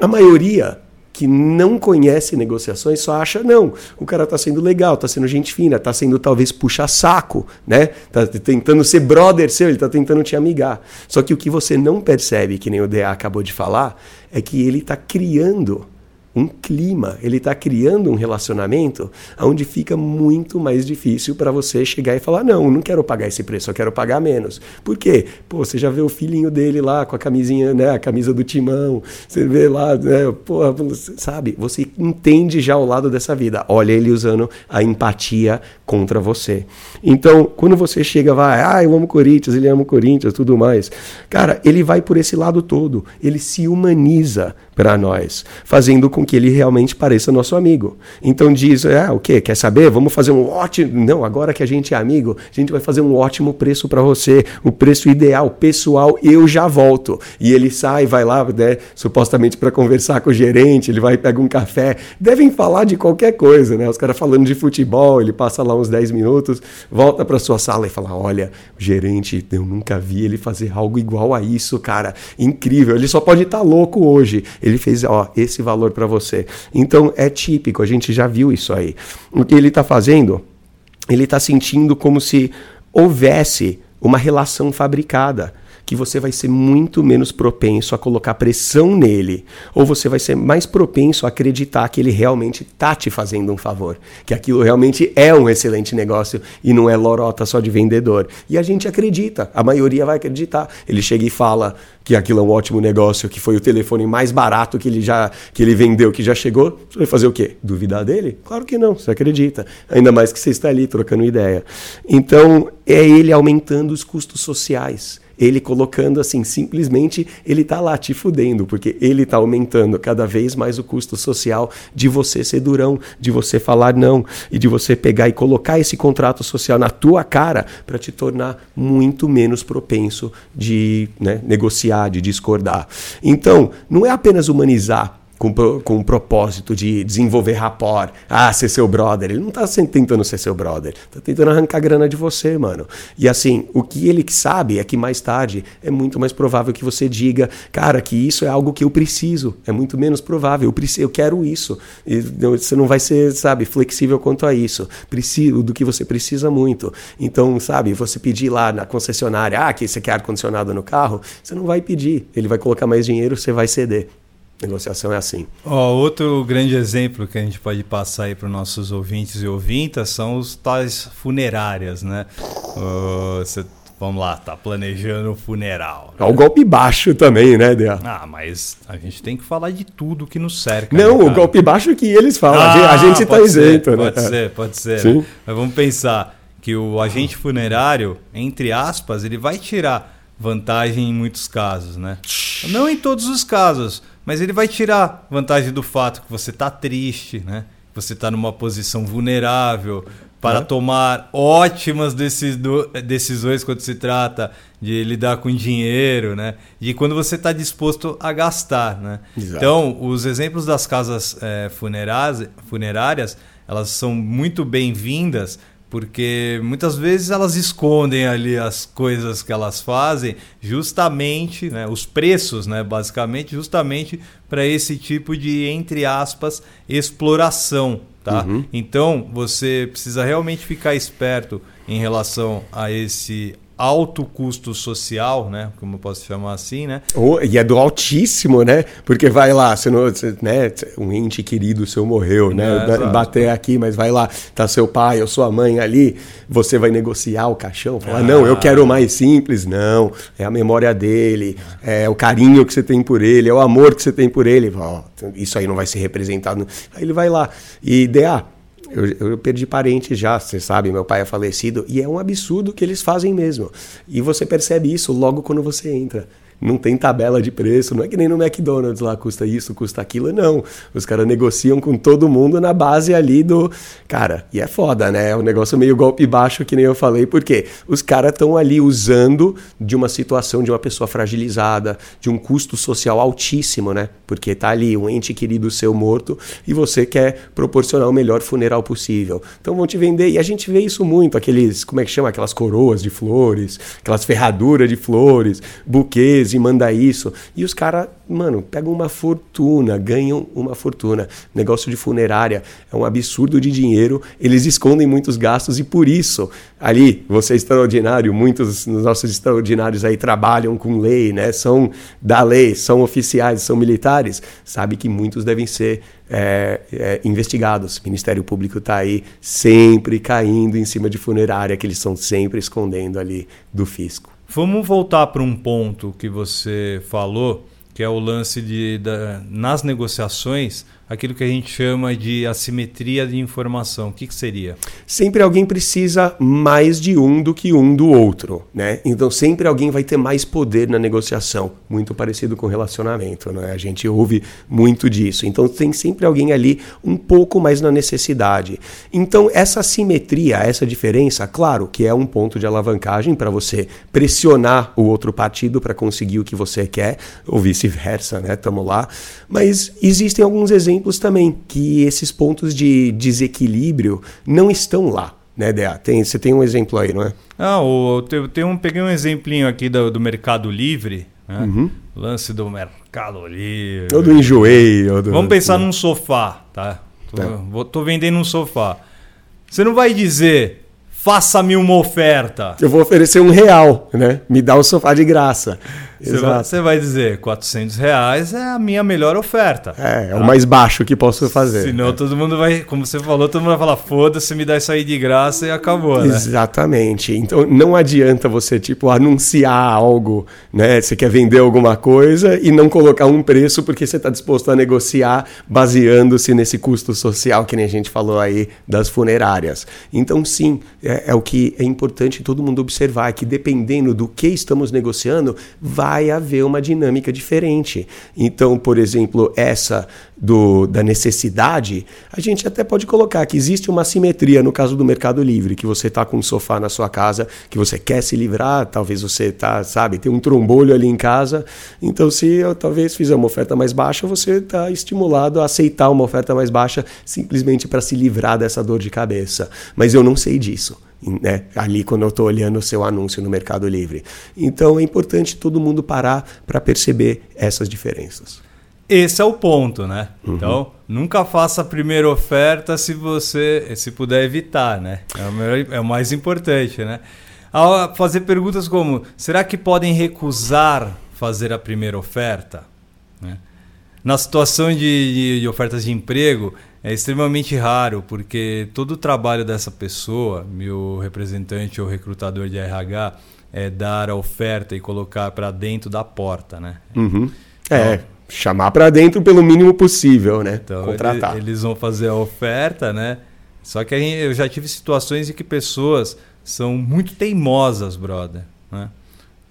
A maioria que não conhece negociações só acha, não, o cara tá sendo legal, tá sendo gente fina, tá sendo talvez puxa-saco, né? Tá tentando ser brother seu, ele tá tentando te amigar. Só que o que você não percebe, que nem o DA acabou de falar, é que ele tá criando um clima, ele está criando um relacionamento onde fica muito mais difícil para você chegar e falar: não, não quero pagar esse preço, eu quero pagar menos. Por quê? Pô, você já vê o filhinho dele lá com a camisinha, né, a camisa do timão, você vê lá, né, pô, sabe? Você entende já o lado dessa vida. Olha ele usando a empatia contra você. Então, quando você chega, vai, ah, eu amo Corinthians, ele ama o Corinthians, tudo mais. Cara, ele vai por esse lado todo, ele se humaniza para nós, fazendo com que ele realmente pareça nosso amigo. Então diz, ah, o que? Quer saber? Vamos fazer um ótimo. Não, agora que a gente é amigo, a gente vai fazer um ótimo preço para você, o preço ideal, pessoal. Eu já volto. E ele sai, vai lá, né, supostamente para conversar com o gerente. Ele vai pega um café. Devem falar de qualquer coisa, né? Os caras falando de futebol. Ele passa lá uns 10 minutos, volta para sua sala e fala: Olha, o gerente, eu nunca vi ele fazer algo igual a isso, cara. Incrível. Ele só pode estar tá louco hoje ele fez ó, esse valor para você. Então é típico, a gente já viu isso aí. O que ele está fazendo? Ele está sentindo como se houvesse uma relação fabricada que você vai ser muito menos propenso a colocar pressão nele, ou você vai ser mais propenso a acreditar que ele realmente está te fazendo um favor, que aquilo realmente é um excelente negócio e não é lorota só de vendedor. E a gente acredita, a maioria vai acreditar. Ele chega e fala que aquilo é um ótimo negócio, que foi o telefone mais barato que ele já que ele vendeu, que já chegou. Você vai fazer o quê? Duvidar dele? Claro que não, você acredita. Ainda mais que você está ali trocando ideia. Então, é ele aumentando os custos sociais ele colocando assim, simplesmente ele está lá te fudendo, porque ele está aumentando cada vez mais o custo social de você ser durão, de você falar não e de você pegar e colocar esse contrato social na tua cara para te tornar muito menos propenso de né, negociar, de discordar. Então, não é apenas humanizar com, com o propósito de desenvolver rapport, ah, ser seu brother. Ele não está tentando ser seu brother, está tentando arrancar grana de você, mano. E assim, o que ele sabe é que mais tarde é muito mais provável que você diga, cara, que isso é algo que eu preciso. É muito menos provável, eu, preciso, eu quero isso. E você não vai ser, sabe, flexível quanto a isso. Preciso do que você precisa muito. Então, sabe, você pedir lá na concessionária, ah, que você quer ar-condicionado no carro, você não vai pedir. Ele vai colocar mais dinheiro, você vai ceder. Negociação é assim. Oh, outro grande exemplo que a gente pode passar aí para os nossos ouvintes e ouvintas são os tais funerárias, né? Uh, você, vamos lá, tá planejando o funeral. É o golpe baixo também, né, Dea? Ah, mas a gente tem que falar de tudo que nos cerca. Não, né, o golpe baixo que eles falam, ah, a gente está isento, né? Pode ser, pode ser. Sim. Né? Mas vamos pensar que o agente funerário, entre aspas, ele vai tirar vantagem em muitos casos, né? Não em todos os casos mas ele vai tirar vantagem do fato que você está triste, né? Que você está numa posição vulnerável para uhum. tomar ótimas decisões quando se trata de lidar com dinheiro, né? E quando você está disposto a gastar, né? Exato. Então, os exemplos das casas é, funerárias, elas são muito bem-vindas porque muitas vezes elas escondem ali as coisas que elas fazem, justamente, né, os preços, né, basicamente, justamente para esse tipo de, entre aspas, exploração. Tá? Uhum. Então você precisa realmente ficar esperto em relação a esse alto custo social, né? Como eu posso chamar assim, né? Oh, e é do altíssimo, né? Porque vai lá, você não, você, né? Um ente querido seu morreu, né? É, Bater aqui, mas vai lá, tá seu pai ou sua mãe ali, você vai negociar o caixão, falar, ah. não, eu quero mais simples, não, é a memória dele, é o carinho que você tem por ele, é o amor que você tem por ele. Oh, isso aí não vai ser representado. Aí ele vai lá e DA, eu, eu, perdi parente já, você sabe, meu pai é falecido, e é um absurdo que eles fazem mesmo. E você percebe isso logo quando você entra não tem tabela de preço, não é que nem no McDonald's lá custa isso, custa aquilo, não. Os caras negociam com todo mundo na base ali do. Cara, e é foda, né? É um negócio meio golpe baixo, que nem eu falei, porque os caras estão ali usando de uma situação de uma pessoa fragilizada, de um custo social altíssimo, né? Porque tá ali um ente querido seu morto e você quer proporcionar o melhor funeral possível. Então vão te vender, e a gente vê isso muito, aqueles, como é que chama? Aquelas coroas de flores, aquelas ferraduras de flores, buquês e manda isso. E os caras, mano, pegam uma fortuna, ganham uma fortuna. Negócio de funerária é um absurdo de dinheiro, eles escondem muitos gastos e por isso, ali, você é extraordinário, muitos dos nossos extraordinários aí trabalham com lei, né? São da lei, são oficiais, são militares, sabe que muitos devem ser é, é, investigados. O Ministério Público está aí sempre caindo em cima de funerária, que eles estão sempre escondendo ali do fisco. Vamos voltar para um ponto que você falou, que é o lance de nas negociações aquilo que a gente chama de assimetria de informação. O que, que, seria? Sempre alguém precisa mais de um do que um do outro, né? Então sempre alguém vai ter mais poder na negociação, muito parecido com relacionamento, né? A gente ouve muito disso. Então tem sempre alguém ali um pouco mais na necessidade. Então essa assimetria, essa diferença, claro que é um ponto de alavancagem para você pressionar o outro partido para conseguir o que você quer, ou vice-versa, né? Tamo lá. Mas existem alguns exemplos exemplos também que esses pontos de desequilíbrio não estão lá. Né, Dea? Tem, você tem um exemplo aí, não é? Ah, eu, tenho um, peguei um exemplinho aqui do, do Mercado Livre, né? uhum. lance do Mercado Livre. Ou do enjoei. Do... Vamos pensar num sofá, tá? Tô, é. vou, tô vendendo um sofá. Você não vai dizer, faça-me uma oferta. Eu vou oferecer um real, né? Me dá o sofá de graça. Você vai, você vai, dizer, 400 reais é a minha melhor oferta. É, é tá? o mais baixo que posso fazer. Senão é. todo mundo vai, como você falou, todo mundo vai falar, foda-se, me dá isso aí de graça e acabou, né? Exatamente. Então não adianta você, tipo, anunciar algo, né? Você quer vender alguma coisa e não colocar um preço porque você está disposto a negociar baseando-se nesse custo social que nem a gente falou aí das funerárias. Então sim, é, é o que é importante todo mundo observar, que dependendo do que estamos negociando, vai vai haver uma dinâmica diferente. Então, por exemplo, essa do, da necessidade, a gente até pode colocar que existe uma simetria no caso do Mercado Livre, que você está com um sofá na sua casa, que você quer se livrar, talvez você tá, sabe, tem um trombolho ali em casa. Então, se eu talvez fizer uma oferta mais baixa, você está estimulado a aceitar uma oferta mais baixa simplesmente para se livrar dessa dor de cabeça. Mas eu não sei disso né? ali quando eu estou olhando o seu anúncio no Mercado Livre. Então é importante todo mundo parar para perceber essas diferenças. Esse é o ponto, né? Uhum. Então, nunca faça a primeira oferta se você se puder evitar, né? É o, melhor, é o mais importante, né? Ao fazer perguntas como: será que podem recusar fazer a primeira oferta? Né? Na situação de, de, de ofertas de emprego, é extremamente raro, porque todo o trabalho dessa pessoa, meu representante ou recrutador de RH, é dar a oferta e colocar para dentro da porta, né? Uhum. Então, é, chamar para dentro pelo mínimo possível, né? Então, Contratar. Eles, vão fazer a oferta, né? Só que eu já tive situações em que pessoas são muito teimosas, brother, né?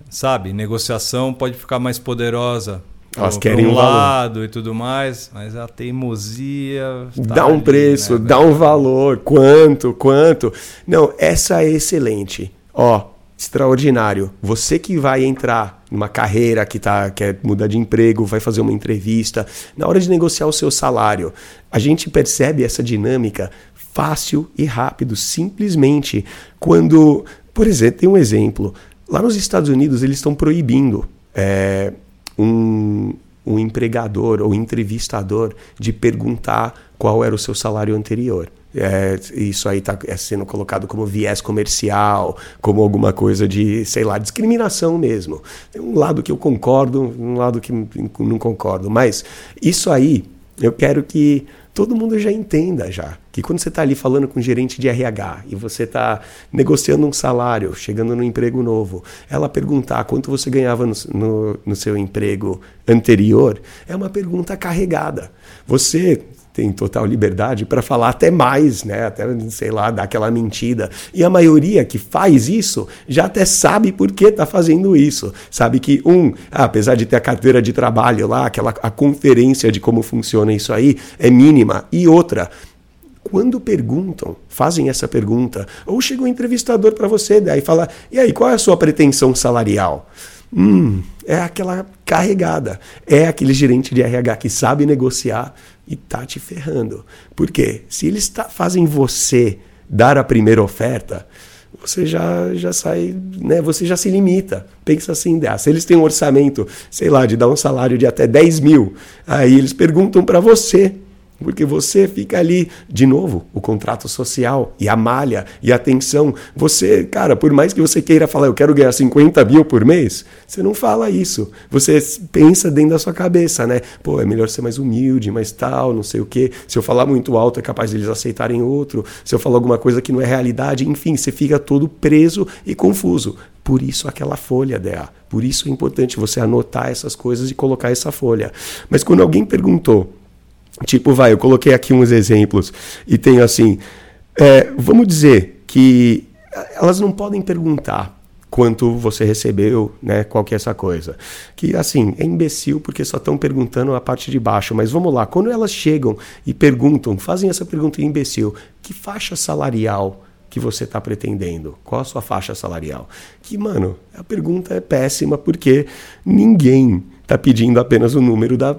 Sabe, negociação pode ficar mais poderosa elas querem um lado valor. e tudo mais, mas a teimosia. Tá dá um ali, preço, né? dá um valor. Quanto, quanto. Não, essa é excelente. Ó, extraordinário. Você que vai entrar numa carreira que tá, quer mudar de emprego, vai fazer uma entrevista, na hora de negociar o seu salário, a gente percebe essa dinâmica fácil e rápido, simplesmente quando, por exemplo, tem um exemplo. Lá nos Estados Unidos eles estão proibindo é, um, um empregador ou entrevistador de perguntar qual era o seu salário anterior. É, isso aí está é sendo colocado como viés comercial, como alguma coisa de, sei lá, discriminação mesmo. Tem um lado que eu concordo, um lado que não concordo. Mas isso aí, eu quero que todo mundo já entenda já que quando você está ali falando com um gerente de RH e você está negociando um salário, chegando no emprego novo, ela perguntar quanto você ganhava no, no, no seu emprego anterior, é uma pergunta carregada. Você tem total liberdade para falar até mais, né? Até, sei lá, dar aquela mentira. E a maioria que faz isso já até sabe por que está fazendo isso. Sabe que, um, apesar de ter a carteira de trabalho lá, aquela a conferência de como funciona isso aí é mínima. E outra, quando perguntam, fazem essa pergunta, ou chega um entrevistador para você daí fala: e aí, qual é a sua pretensão salarial? Hum, é aquela carregada. É aquele gerente de RH que sabe negociar e tá te ferrando. Por quê? Se eles tá, fazem você dar a primeira oferta, você já, já sai, né? Você já se limita. Pensa assim, ah, se eles têm um orçamento, sei lá, de dar um salário de até 10 mil, aí eles perguntam para você porque você fica ali, de novo, o contrato social e a malha e a atenção. Você, cara, por mais que você queira falar, eu quero ganhar 50 mil por mês, você não fala isso. Você pensa dentro da sua cabeça, né? Pô, é melhor ser mais humilde, mais tal, não sei o quê. Se eu falar muito alto, é capaz de eles aceitarem outro. Se eu falar alguma coisa que não é realidade, enfim, você fica todo preso e confuso. Por isso aquela folha, DA. Por isso é importante você anotar essas coisas e colocar essa folha. Mas quando alguém perguntou, Tipo, vai, eu coloquei aqui uns exemplos e tenho assim. É, vamos dizer que elas não podem perguntar quanto você recebeu, né? Qual que é essa coisa? Que assim, é imbecil porque só estão perguntando a parte de baixo, mas vamos lá, quando elas chegam e perguntam, fazem essa pergunta imbecil, que faixa salarial que você está pretendendo? Qual a sua faixa salarial? Que, mano, a pergunta é péssima porque ninguém está pedindo apenas o número da,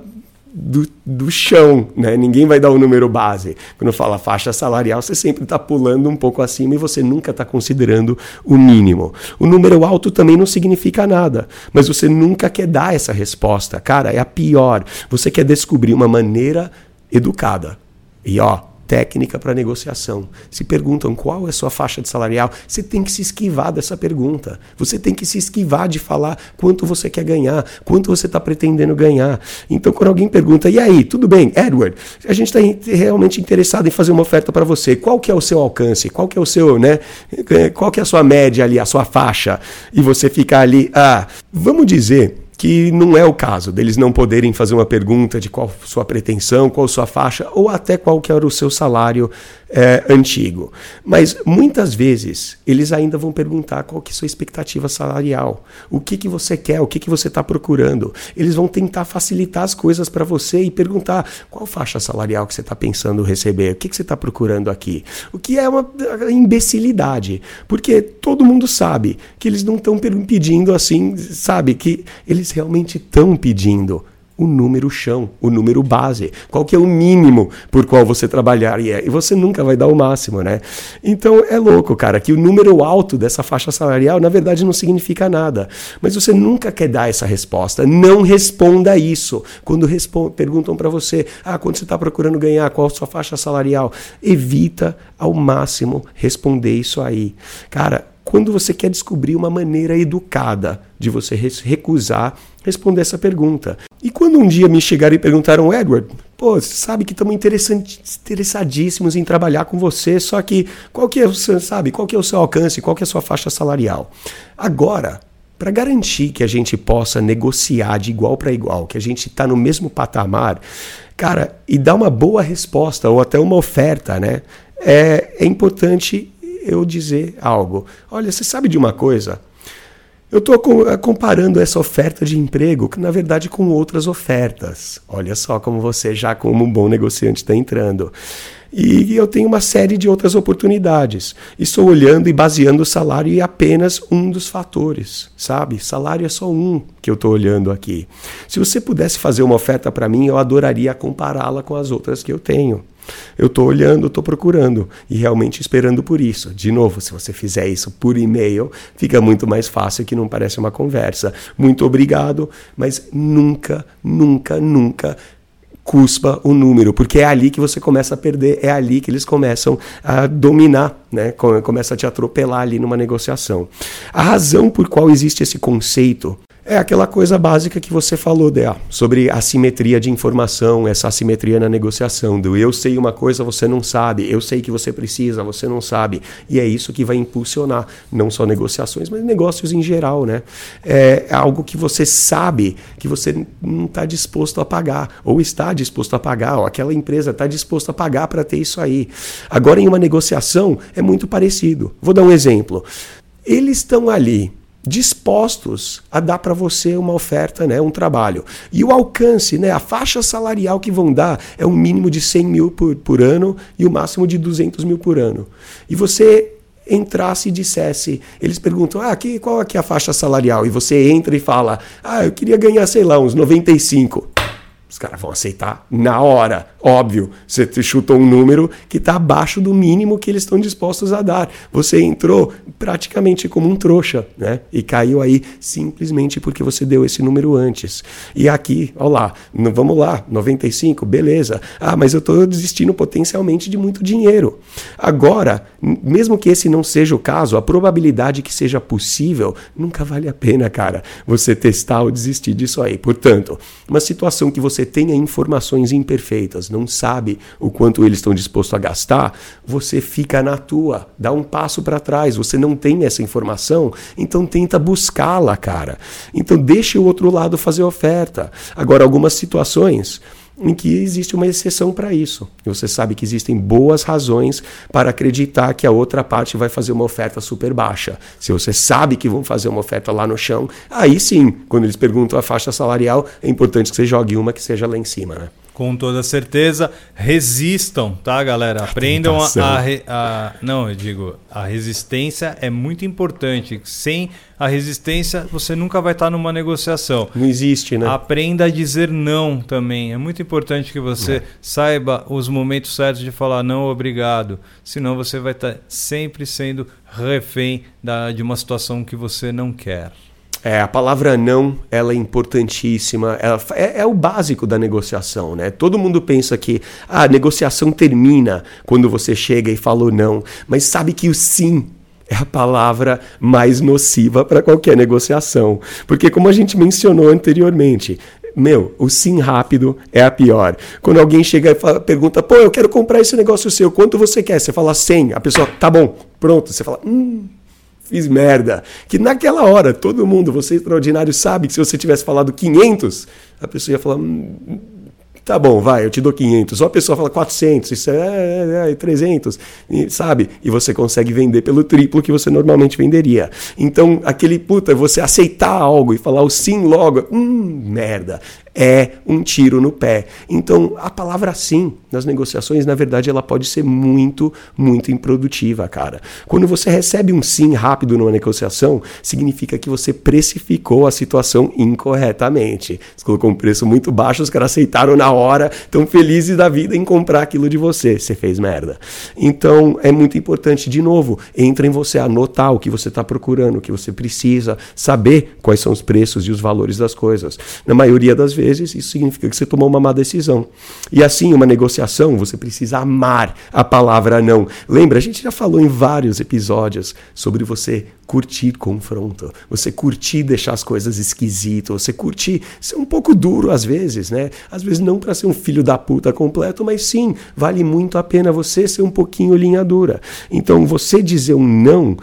do, do chão, né? Ninguém vai dar o um número base. Quando fala faixa salarial, você sempre está pulando um pouco acima e você nunca está considerando o mínimo. O número alto também não significa nada, mas você nunca quer dar essa resposta. Cara, é a pior. Você quer descobrir uma maneira educada. E ó, técnica para negociação. Se perguntam qual é a sua faixa de salarial, você tem que se esquivar dessa pergunta. Você tem que se esquivar de falar quanto você quer ganhar, quanto você está pretendendo ganhar. Então, quando alguém pergunta, e aí, tudo bem, Edward, a gente está realmente interessado em fazer uma oferta para você. Qual que é o seu alcance? Qual que é o seu, né? Qual que é a sua média ali, a sua faixa? E você ficar ali, ah, vamos dizer que não é o caso deles não poderem fazer uma pergunta de qual sua pretensão, qual sua faixa ou até qual que era o seu salário é, antigo. Mas muitas vezes eles ainda vão perguntar qual que é a sua expectativa salarial, o que, que você quer, o que, que você está procurando. Eles vão tentar facilitar as coisas para você e perguntar qual faixa salarial que você está pensando receber, o que, que você está procurando aqui. O que é uma imbecilidade, porque todo mundo sabe que eles não estão pedindo assim, sabe, que eles realmente estão pedindo o número chão, o número base. Qual que é o mínimo por qual você trabalharia? E você nunca vai dar o máximo, né? Então é louco, cara, que o número alto dessa faixa salarial, na verdade, não significa nada. Mas você nunca quer dar essa resposta. Não responda isso. Quando perguntam para você, ah, quando você está procurando ganhar, qual a sua faixa salarial? Evita ao máximo responder isso aí. Cara, quando você quer descobrir uma maneira educada de você recusar responder essa pergunta. E quando um dia me chegaram e perguntaram, Edward, pô, você sabe que estamos interessadíssimos em trabalhar com você, só que qual que é o seu, sabe, qual que é o seu alcance, qual que é a sua faixa salarial? Agora, para garantir que a gente possa negociar de igual para igual, que a gente está no mesmo patamar, cara, e dar uma boa resposta ou até uma oferta, né? É, é importante eu dizer algo. Olha, você sabe de uma coisa? Eu estou eh, comparando essa oferta de emprego, na verdade com outras ofertas. Olha só como você já como um bom negociante está entrando. E eu tenho uma série de outras oportunidades. Estou olhando e baseando o salário em apenas um dos fatores, sabe? Salário é só um que eu estou olhando aqui. Se você pudesse fazer uma oferta para mim, eu adoraria compará-la com as outras que eu tenho. Eu estou olhando, estou procurando e realmente esperando por isso. De novo, se você fizer isso por e-mail, fica muito mais fácil que não parece uma conversa. Muito obrigado, mas nunca, nunca, nunca cuspa o número, porque é ali que você começa a perder, é ali que eles começam a dominar, né? começa a te atropelar ali numa negociação. A razão por qual existe esse conceito é aquela coisa básica que você falou, Dea, sobre assimetria de informação, essa assimetria na negociação, do eu sei uma coisa, você não sabe, eu sei que você precisa, você não sabe. E é isso que vai impulsionar não só negociações, mas negócios em geral, né? É algo que você sabe que você não está disposto a pagar, ou está disposto a pagar, ou aquela empresa está disposta a pagar para ter isso aí. Agora, em uma negociação, é muito parecido. Vou dar um exemplo. Eles estão ali dispostos a dar para você uma oferta, né, um trabalho. E o alcance, né, a faixa salarial que vão dar é um mínimo de 100 mil por, por ano e o máximo de 200 mil por ano. E você entrasse e dissesse, eles perguntam, ah, que, qual é, é a faixa salarial? E você entra e fala, ah, eu queria ganhar, sei lá, uns 95 Os caras vão aceitar na hora. Óbvio, você chutou um número que está abaixo do mínimo que eles estão dispostos a dar. Você entrou praticamente como um trouxa, né? E caiu aí simplesmente porque você deu esse número antes. E aqui, olha lá, vamos lá, 95, beleza. Ah, mas eu estou desistindo potencialmente de muito dinheiro. Agora, mesmo que esse não seja o caso, a probabilidade que seja possível nunca vale a pena, cara, você testar ou desistir disso aí. Portanto, uma situação que você tenha informações imperfeitas, não sabe o quanto eles estão dispostos a gastar, você fica na tua, dá um passo para trás. Você não tem essa informação, então tenta buscá-la, cara. Então deixe o outro lado fazer oferta. Agora, algumas situações em que existe uma exceção para isso. Você sabe que existem boas razões para acreditar que a outra parte vai fazer uma oferta super baixa. Se você sabe que vão fazer uma oferta lá no chão, aí sim, quando eles perguntam a faixa salarial, é importante que você jogue uma que seja lá em cima, né? Com toda certeza, resistam, tá, galera? Aprendam a, a, a, Não, eu digo, a resistência é muito importante. Sem a resistência, você nunca vai estar numa negociação. Não existe, né? Aprenda a dizer não também. É muito importante que você é. saiba os momentos certos de falar não, obrigado. Senão você vai estar sempre sendo refém da, de uma situação que você não quer. É, a palavra não, ela é importantíssima, ela é, é, o básico da negociação, né? Todo mundo pensa que a negociação termina quando você chega e falou não, mas sabe que o sim é a palavra mais nociva para qualquer negociação, porque como a gente mencionou anteriormente, meu, o sim rápido é a pior. Quando alguém chega e fala, pergunta, pô, eu quero comprar esse negócio seu, quanto você quer? Você fala 100, a pessoa, tá bom, pronto. Você fala, hum, fiz merda. Que naquela hora, todo mundo, você extraordinário, sabe que se você tivesse falado 500, a pessoa ia falar. Hum, tá bom, vai, eu te dou 500. Ou a pessoa fala 400, isso é, é, é 300, e, sabe? E você consegue vender pelo triplo que você normalmente venderia. Então, aquele puta, você aceitar algo e falar o sim logo, hum, merda é um tiro no pé. Então, a palavra sim nas negociações, na verdade, ela pode ser muito, muito improdutiva, cara. Quando você recebe um sim rápido numa negociação, significa que você precificou a situação incorretamente. Você colocou um preço muito baixo, os caras aceitaram na hora, estão felizes da vida em comprar aquilo de você. Você fez merda. Então, é muito importante, de novo, entra em você anotar o que você está procurando, o que você precisa, saber quais são os preços e os valores das coisas. Na maioria das vezes, vezes, isso significa que você tomou uma má decisão. E assim, uma negociação, você precisa amar a palavra não. Lembra, a gente já falou em vários episódios sobre você curtir confronto, você curtir deixar as coisas esquisitas, você curtir ser um pouco duro às vezes, né? Às vezes não para ser um filho da puta completo, mas sim, vale muito a pena você ser um pouquinho linha dura. Então, você dizer um não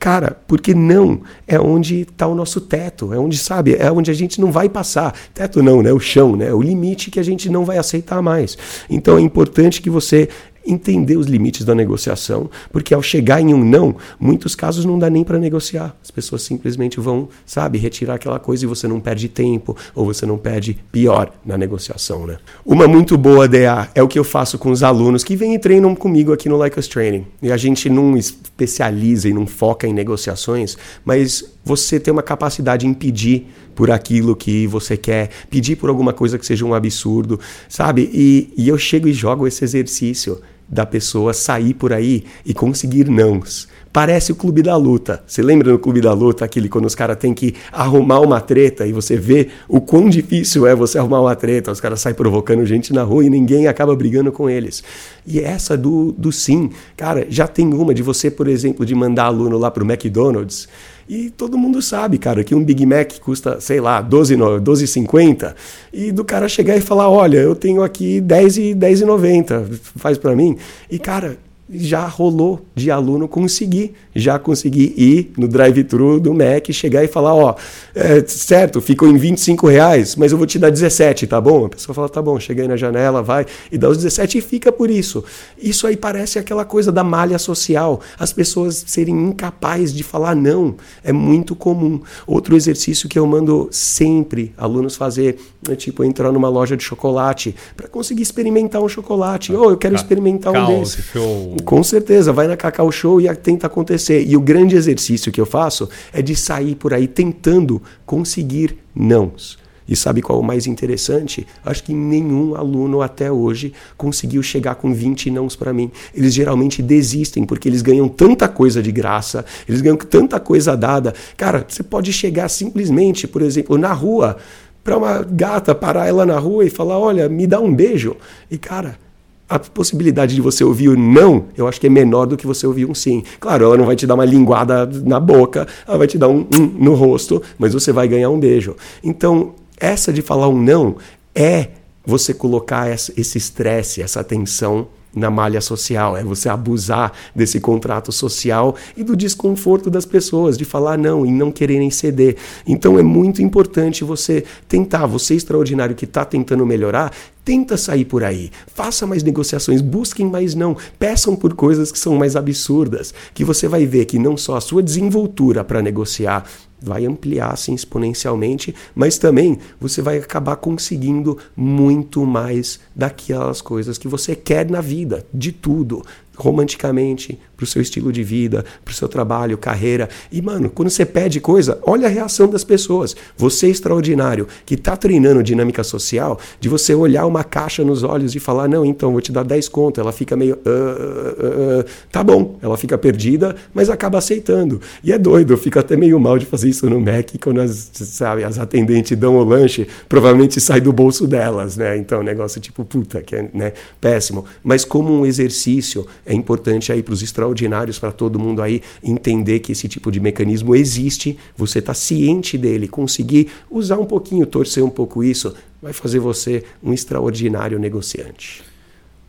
Cara, porque não é onde está o nosso teto, é onde, sabe, é onde a gente não vai passar. Teto não, né? O chão, né? O limite que a gente não vai aceitar mais. Então é importante que você entender os limites da negociação, porque ao chegar em um não, muitos casos não dá nem para negociar. As pessoas simplesmente vão, sabe, retirar aquela coisa e você não perde tempo ou você não perde pior na negociação, né? Uma muito boa DA é o que eu faço com os alunos que vêm e treinam comigo aqui no Like Us Training. E a gente não especializa e não foca em negociações, mas você tem uma capacidade em pedir por aquilo que você quer, pedir por alguma coisa que seja um absurdo, sabe? E, e eu chego e jogo esse exercício da pessoa sair por aí e conseguir nãos. Parece o clube da luta. Você lembra no clube da luta, aquele quando os caras têm que arrumar uma treta e você vê o quão difícil é você arrumar uma treta, os caras saem provocando gente na rua e ninguém acaba brigando com eles. E essa do, do sim, cara, já tem uma de você, por exemplo, de mandar aluno lá pro McDonald's e todo mundo sabe, cara, que um Big Mac custa, sei lá, 12,50 12, e do cara chegar e falar, olha, eu tenho aqui 10 e 10,90, faz para mim. E cara, já rolou de aluno conseguir, já consegui ir no drive-thru do Mac, chegar e falar, ó, é, certo, ficou em 25 reais, mas eu vou te dar 17, tá bom? A pessoa fala, tá bom, chega aí na janela, vai, e dá os 17 e fica por isso. Isso aí parece aquela coisa da malha social, as pessoas serem incapazes de falar não, é muito comum. Outro exercício que eu mando sempre alunos fazer, é tipo entrar numa loja de chocolate para conseguir experimentar um chocolate, ou oh, eu quero experimentar um desse. Com certeza, vai na Cacau Show e tenta acontecer. E o grande exercício que eu faço é de sair por aí tentando conseguir nãos. E sabe qual é o mais interessante? Acho que nenhum aluno até hoje conseguiu chegar com 20 nãos para mim. Eles geralmente desistem porque eles ganham tanta coisa de graça, eles ganham tanta coisa dada. Cara, você pode chegar simplesmente, por exemplo, na rua, para uma gata parar ela na rua e falar: "Olha, me dá um beijo". E cara, a possibilidade de você ouvir o não, eu acho que é menor do que você ouvir um sim. Claro, ela não vai te dar uma linguada na boca, ela vai te dar um, um no rosto, mas você vai ganhar um beijo. Então, essa de falar um não é você colocar esse estresse, essa tensão na malha social, é você abusar desse contrato social e do desconforto das pessoas de falar não e não quererem ceder. Então é muito importante você tentar, você extraordinário que está tentando melhorar, Tenta sair por aí, faça mais negociações, busquem mais não, peçam por coisas que são mais absurdas, que você vai ver que não só a sua desenvoltura para negociar vai ampliar assim exponencialmente, mas também você vai acabar conseguindo muito mais daquelas coisas que você quer na vida, de tudo, romanticamente, para o seu estilo de vida, para o seu trabalho, carreira. E, mano, quando você pede coisa, olha a reação das pessoas. Você é extraordinário, que está treinando dinâmica social, de você olhar uma caixa nos olhos e falar, não, então, vou te dar 10 conto. Ela fica meio, uh, uh, uh, tá bom. Ela fica perdida, mas acaba aceitando. E é doido, eu fico até meio mal de fazer isso no Mac, quando as, sabe, as atendentes dão o lanche, provavelmente sai do bolso delas, né? Então, negócio tipo, puta, que é né, péssimo. Mas como um exercício, é importante aí para os extraordinários extraordinários para todo mundo aí entender que esse tipo de mecanismo existe, você está ciente dele, conseguir usar um pouquinho, torcer um pouco isso, vai fazer você um extraordinário negociante.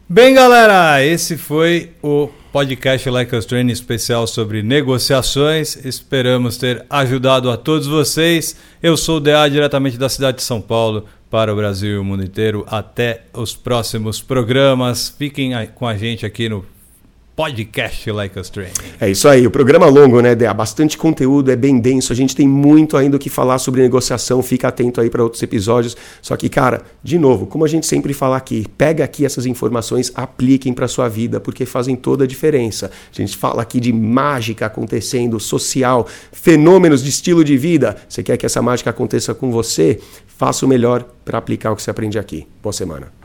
Bem, galera, esse foi o podcast Like Us Training especial sobre negociações. Esperamos ter ajudado a todos vocês. Eu sou o DA diretamente da cidade de São Paulo para o Brasil e o mundo inteiro. Até os próximos programas. Fiquem com a gente aqui no podcast Like Us Training. É isso aí, o programa longo, né, Dea? Bastante conteúdo, é bem denso, a gente tem muito ainda o que falar sobre negociação, fica atento aí para outros episódios. Só que, cara, de novo, como a gente sempre fala aqui, pega aqui essas informações, apliquem para sua vida, porque fazem toda a diferença. A gente fala aqui de mágica acontecendo, social, fenômenos de estilo de vida. Você quer que essa mágica aconteça com você? Faça o melhor para aplicar o que você aprende aqui. Boa semana.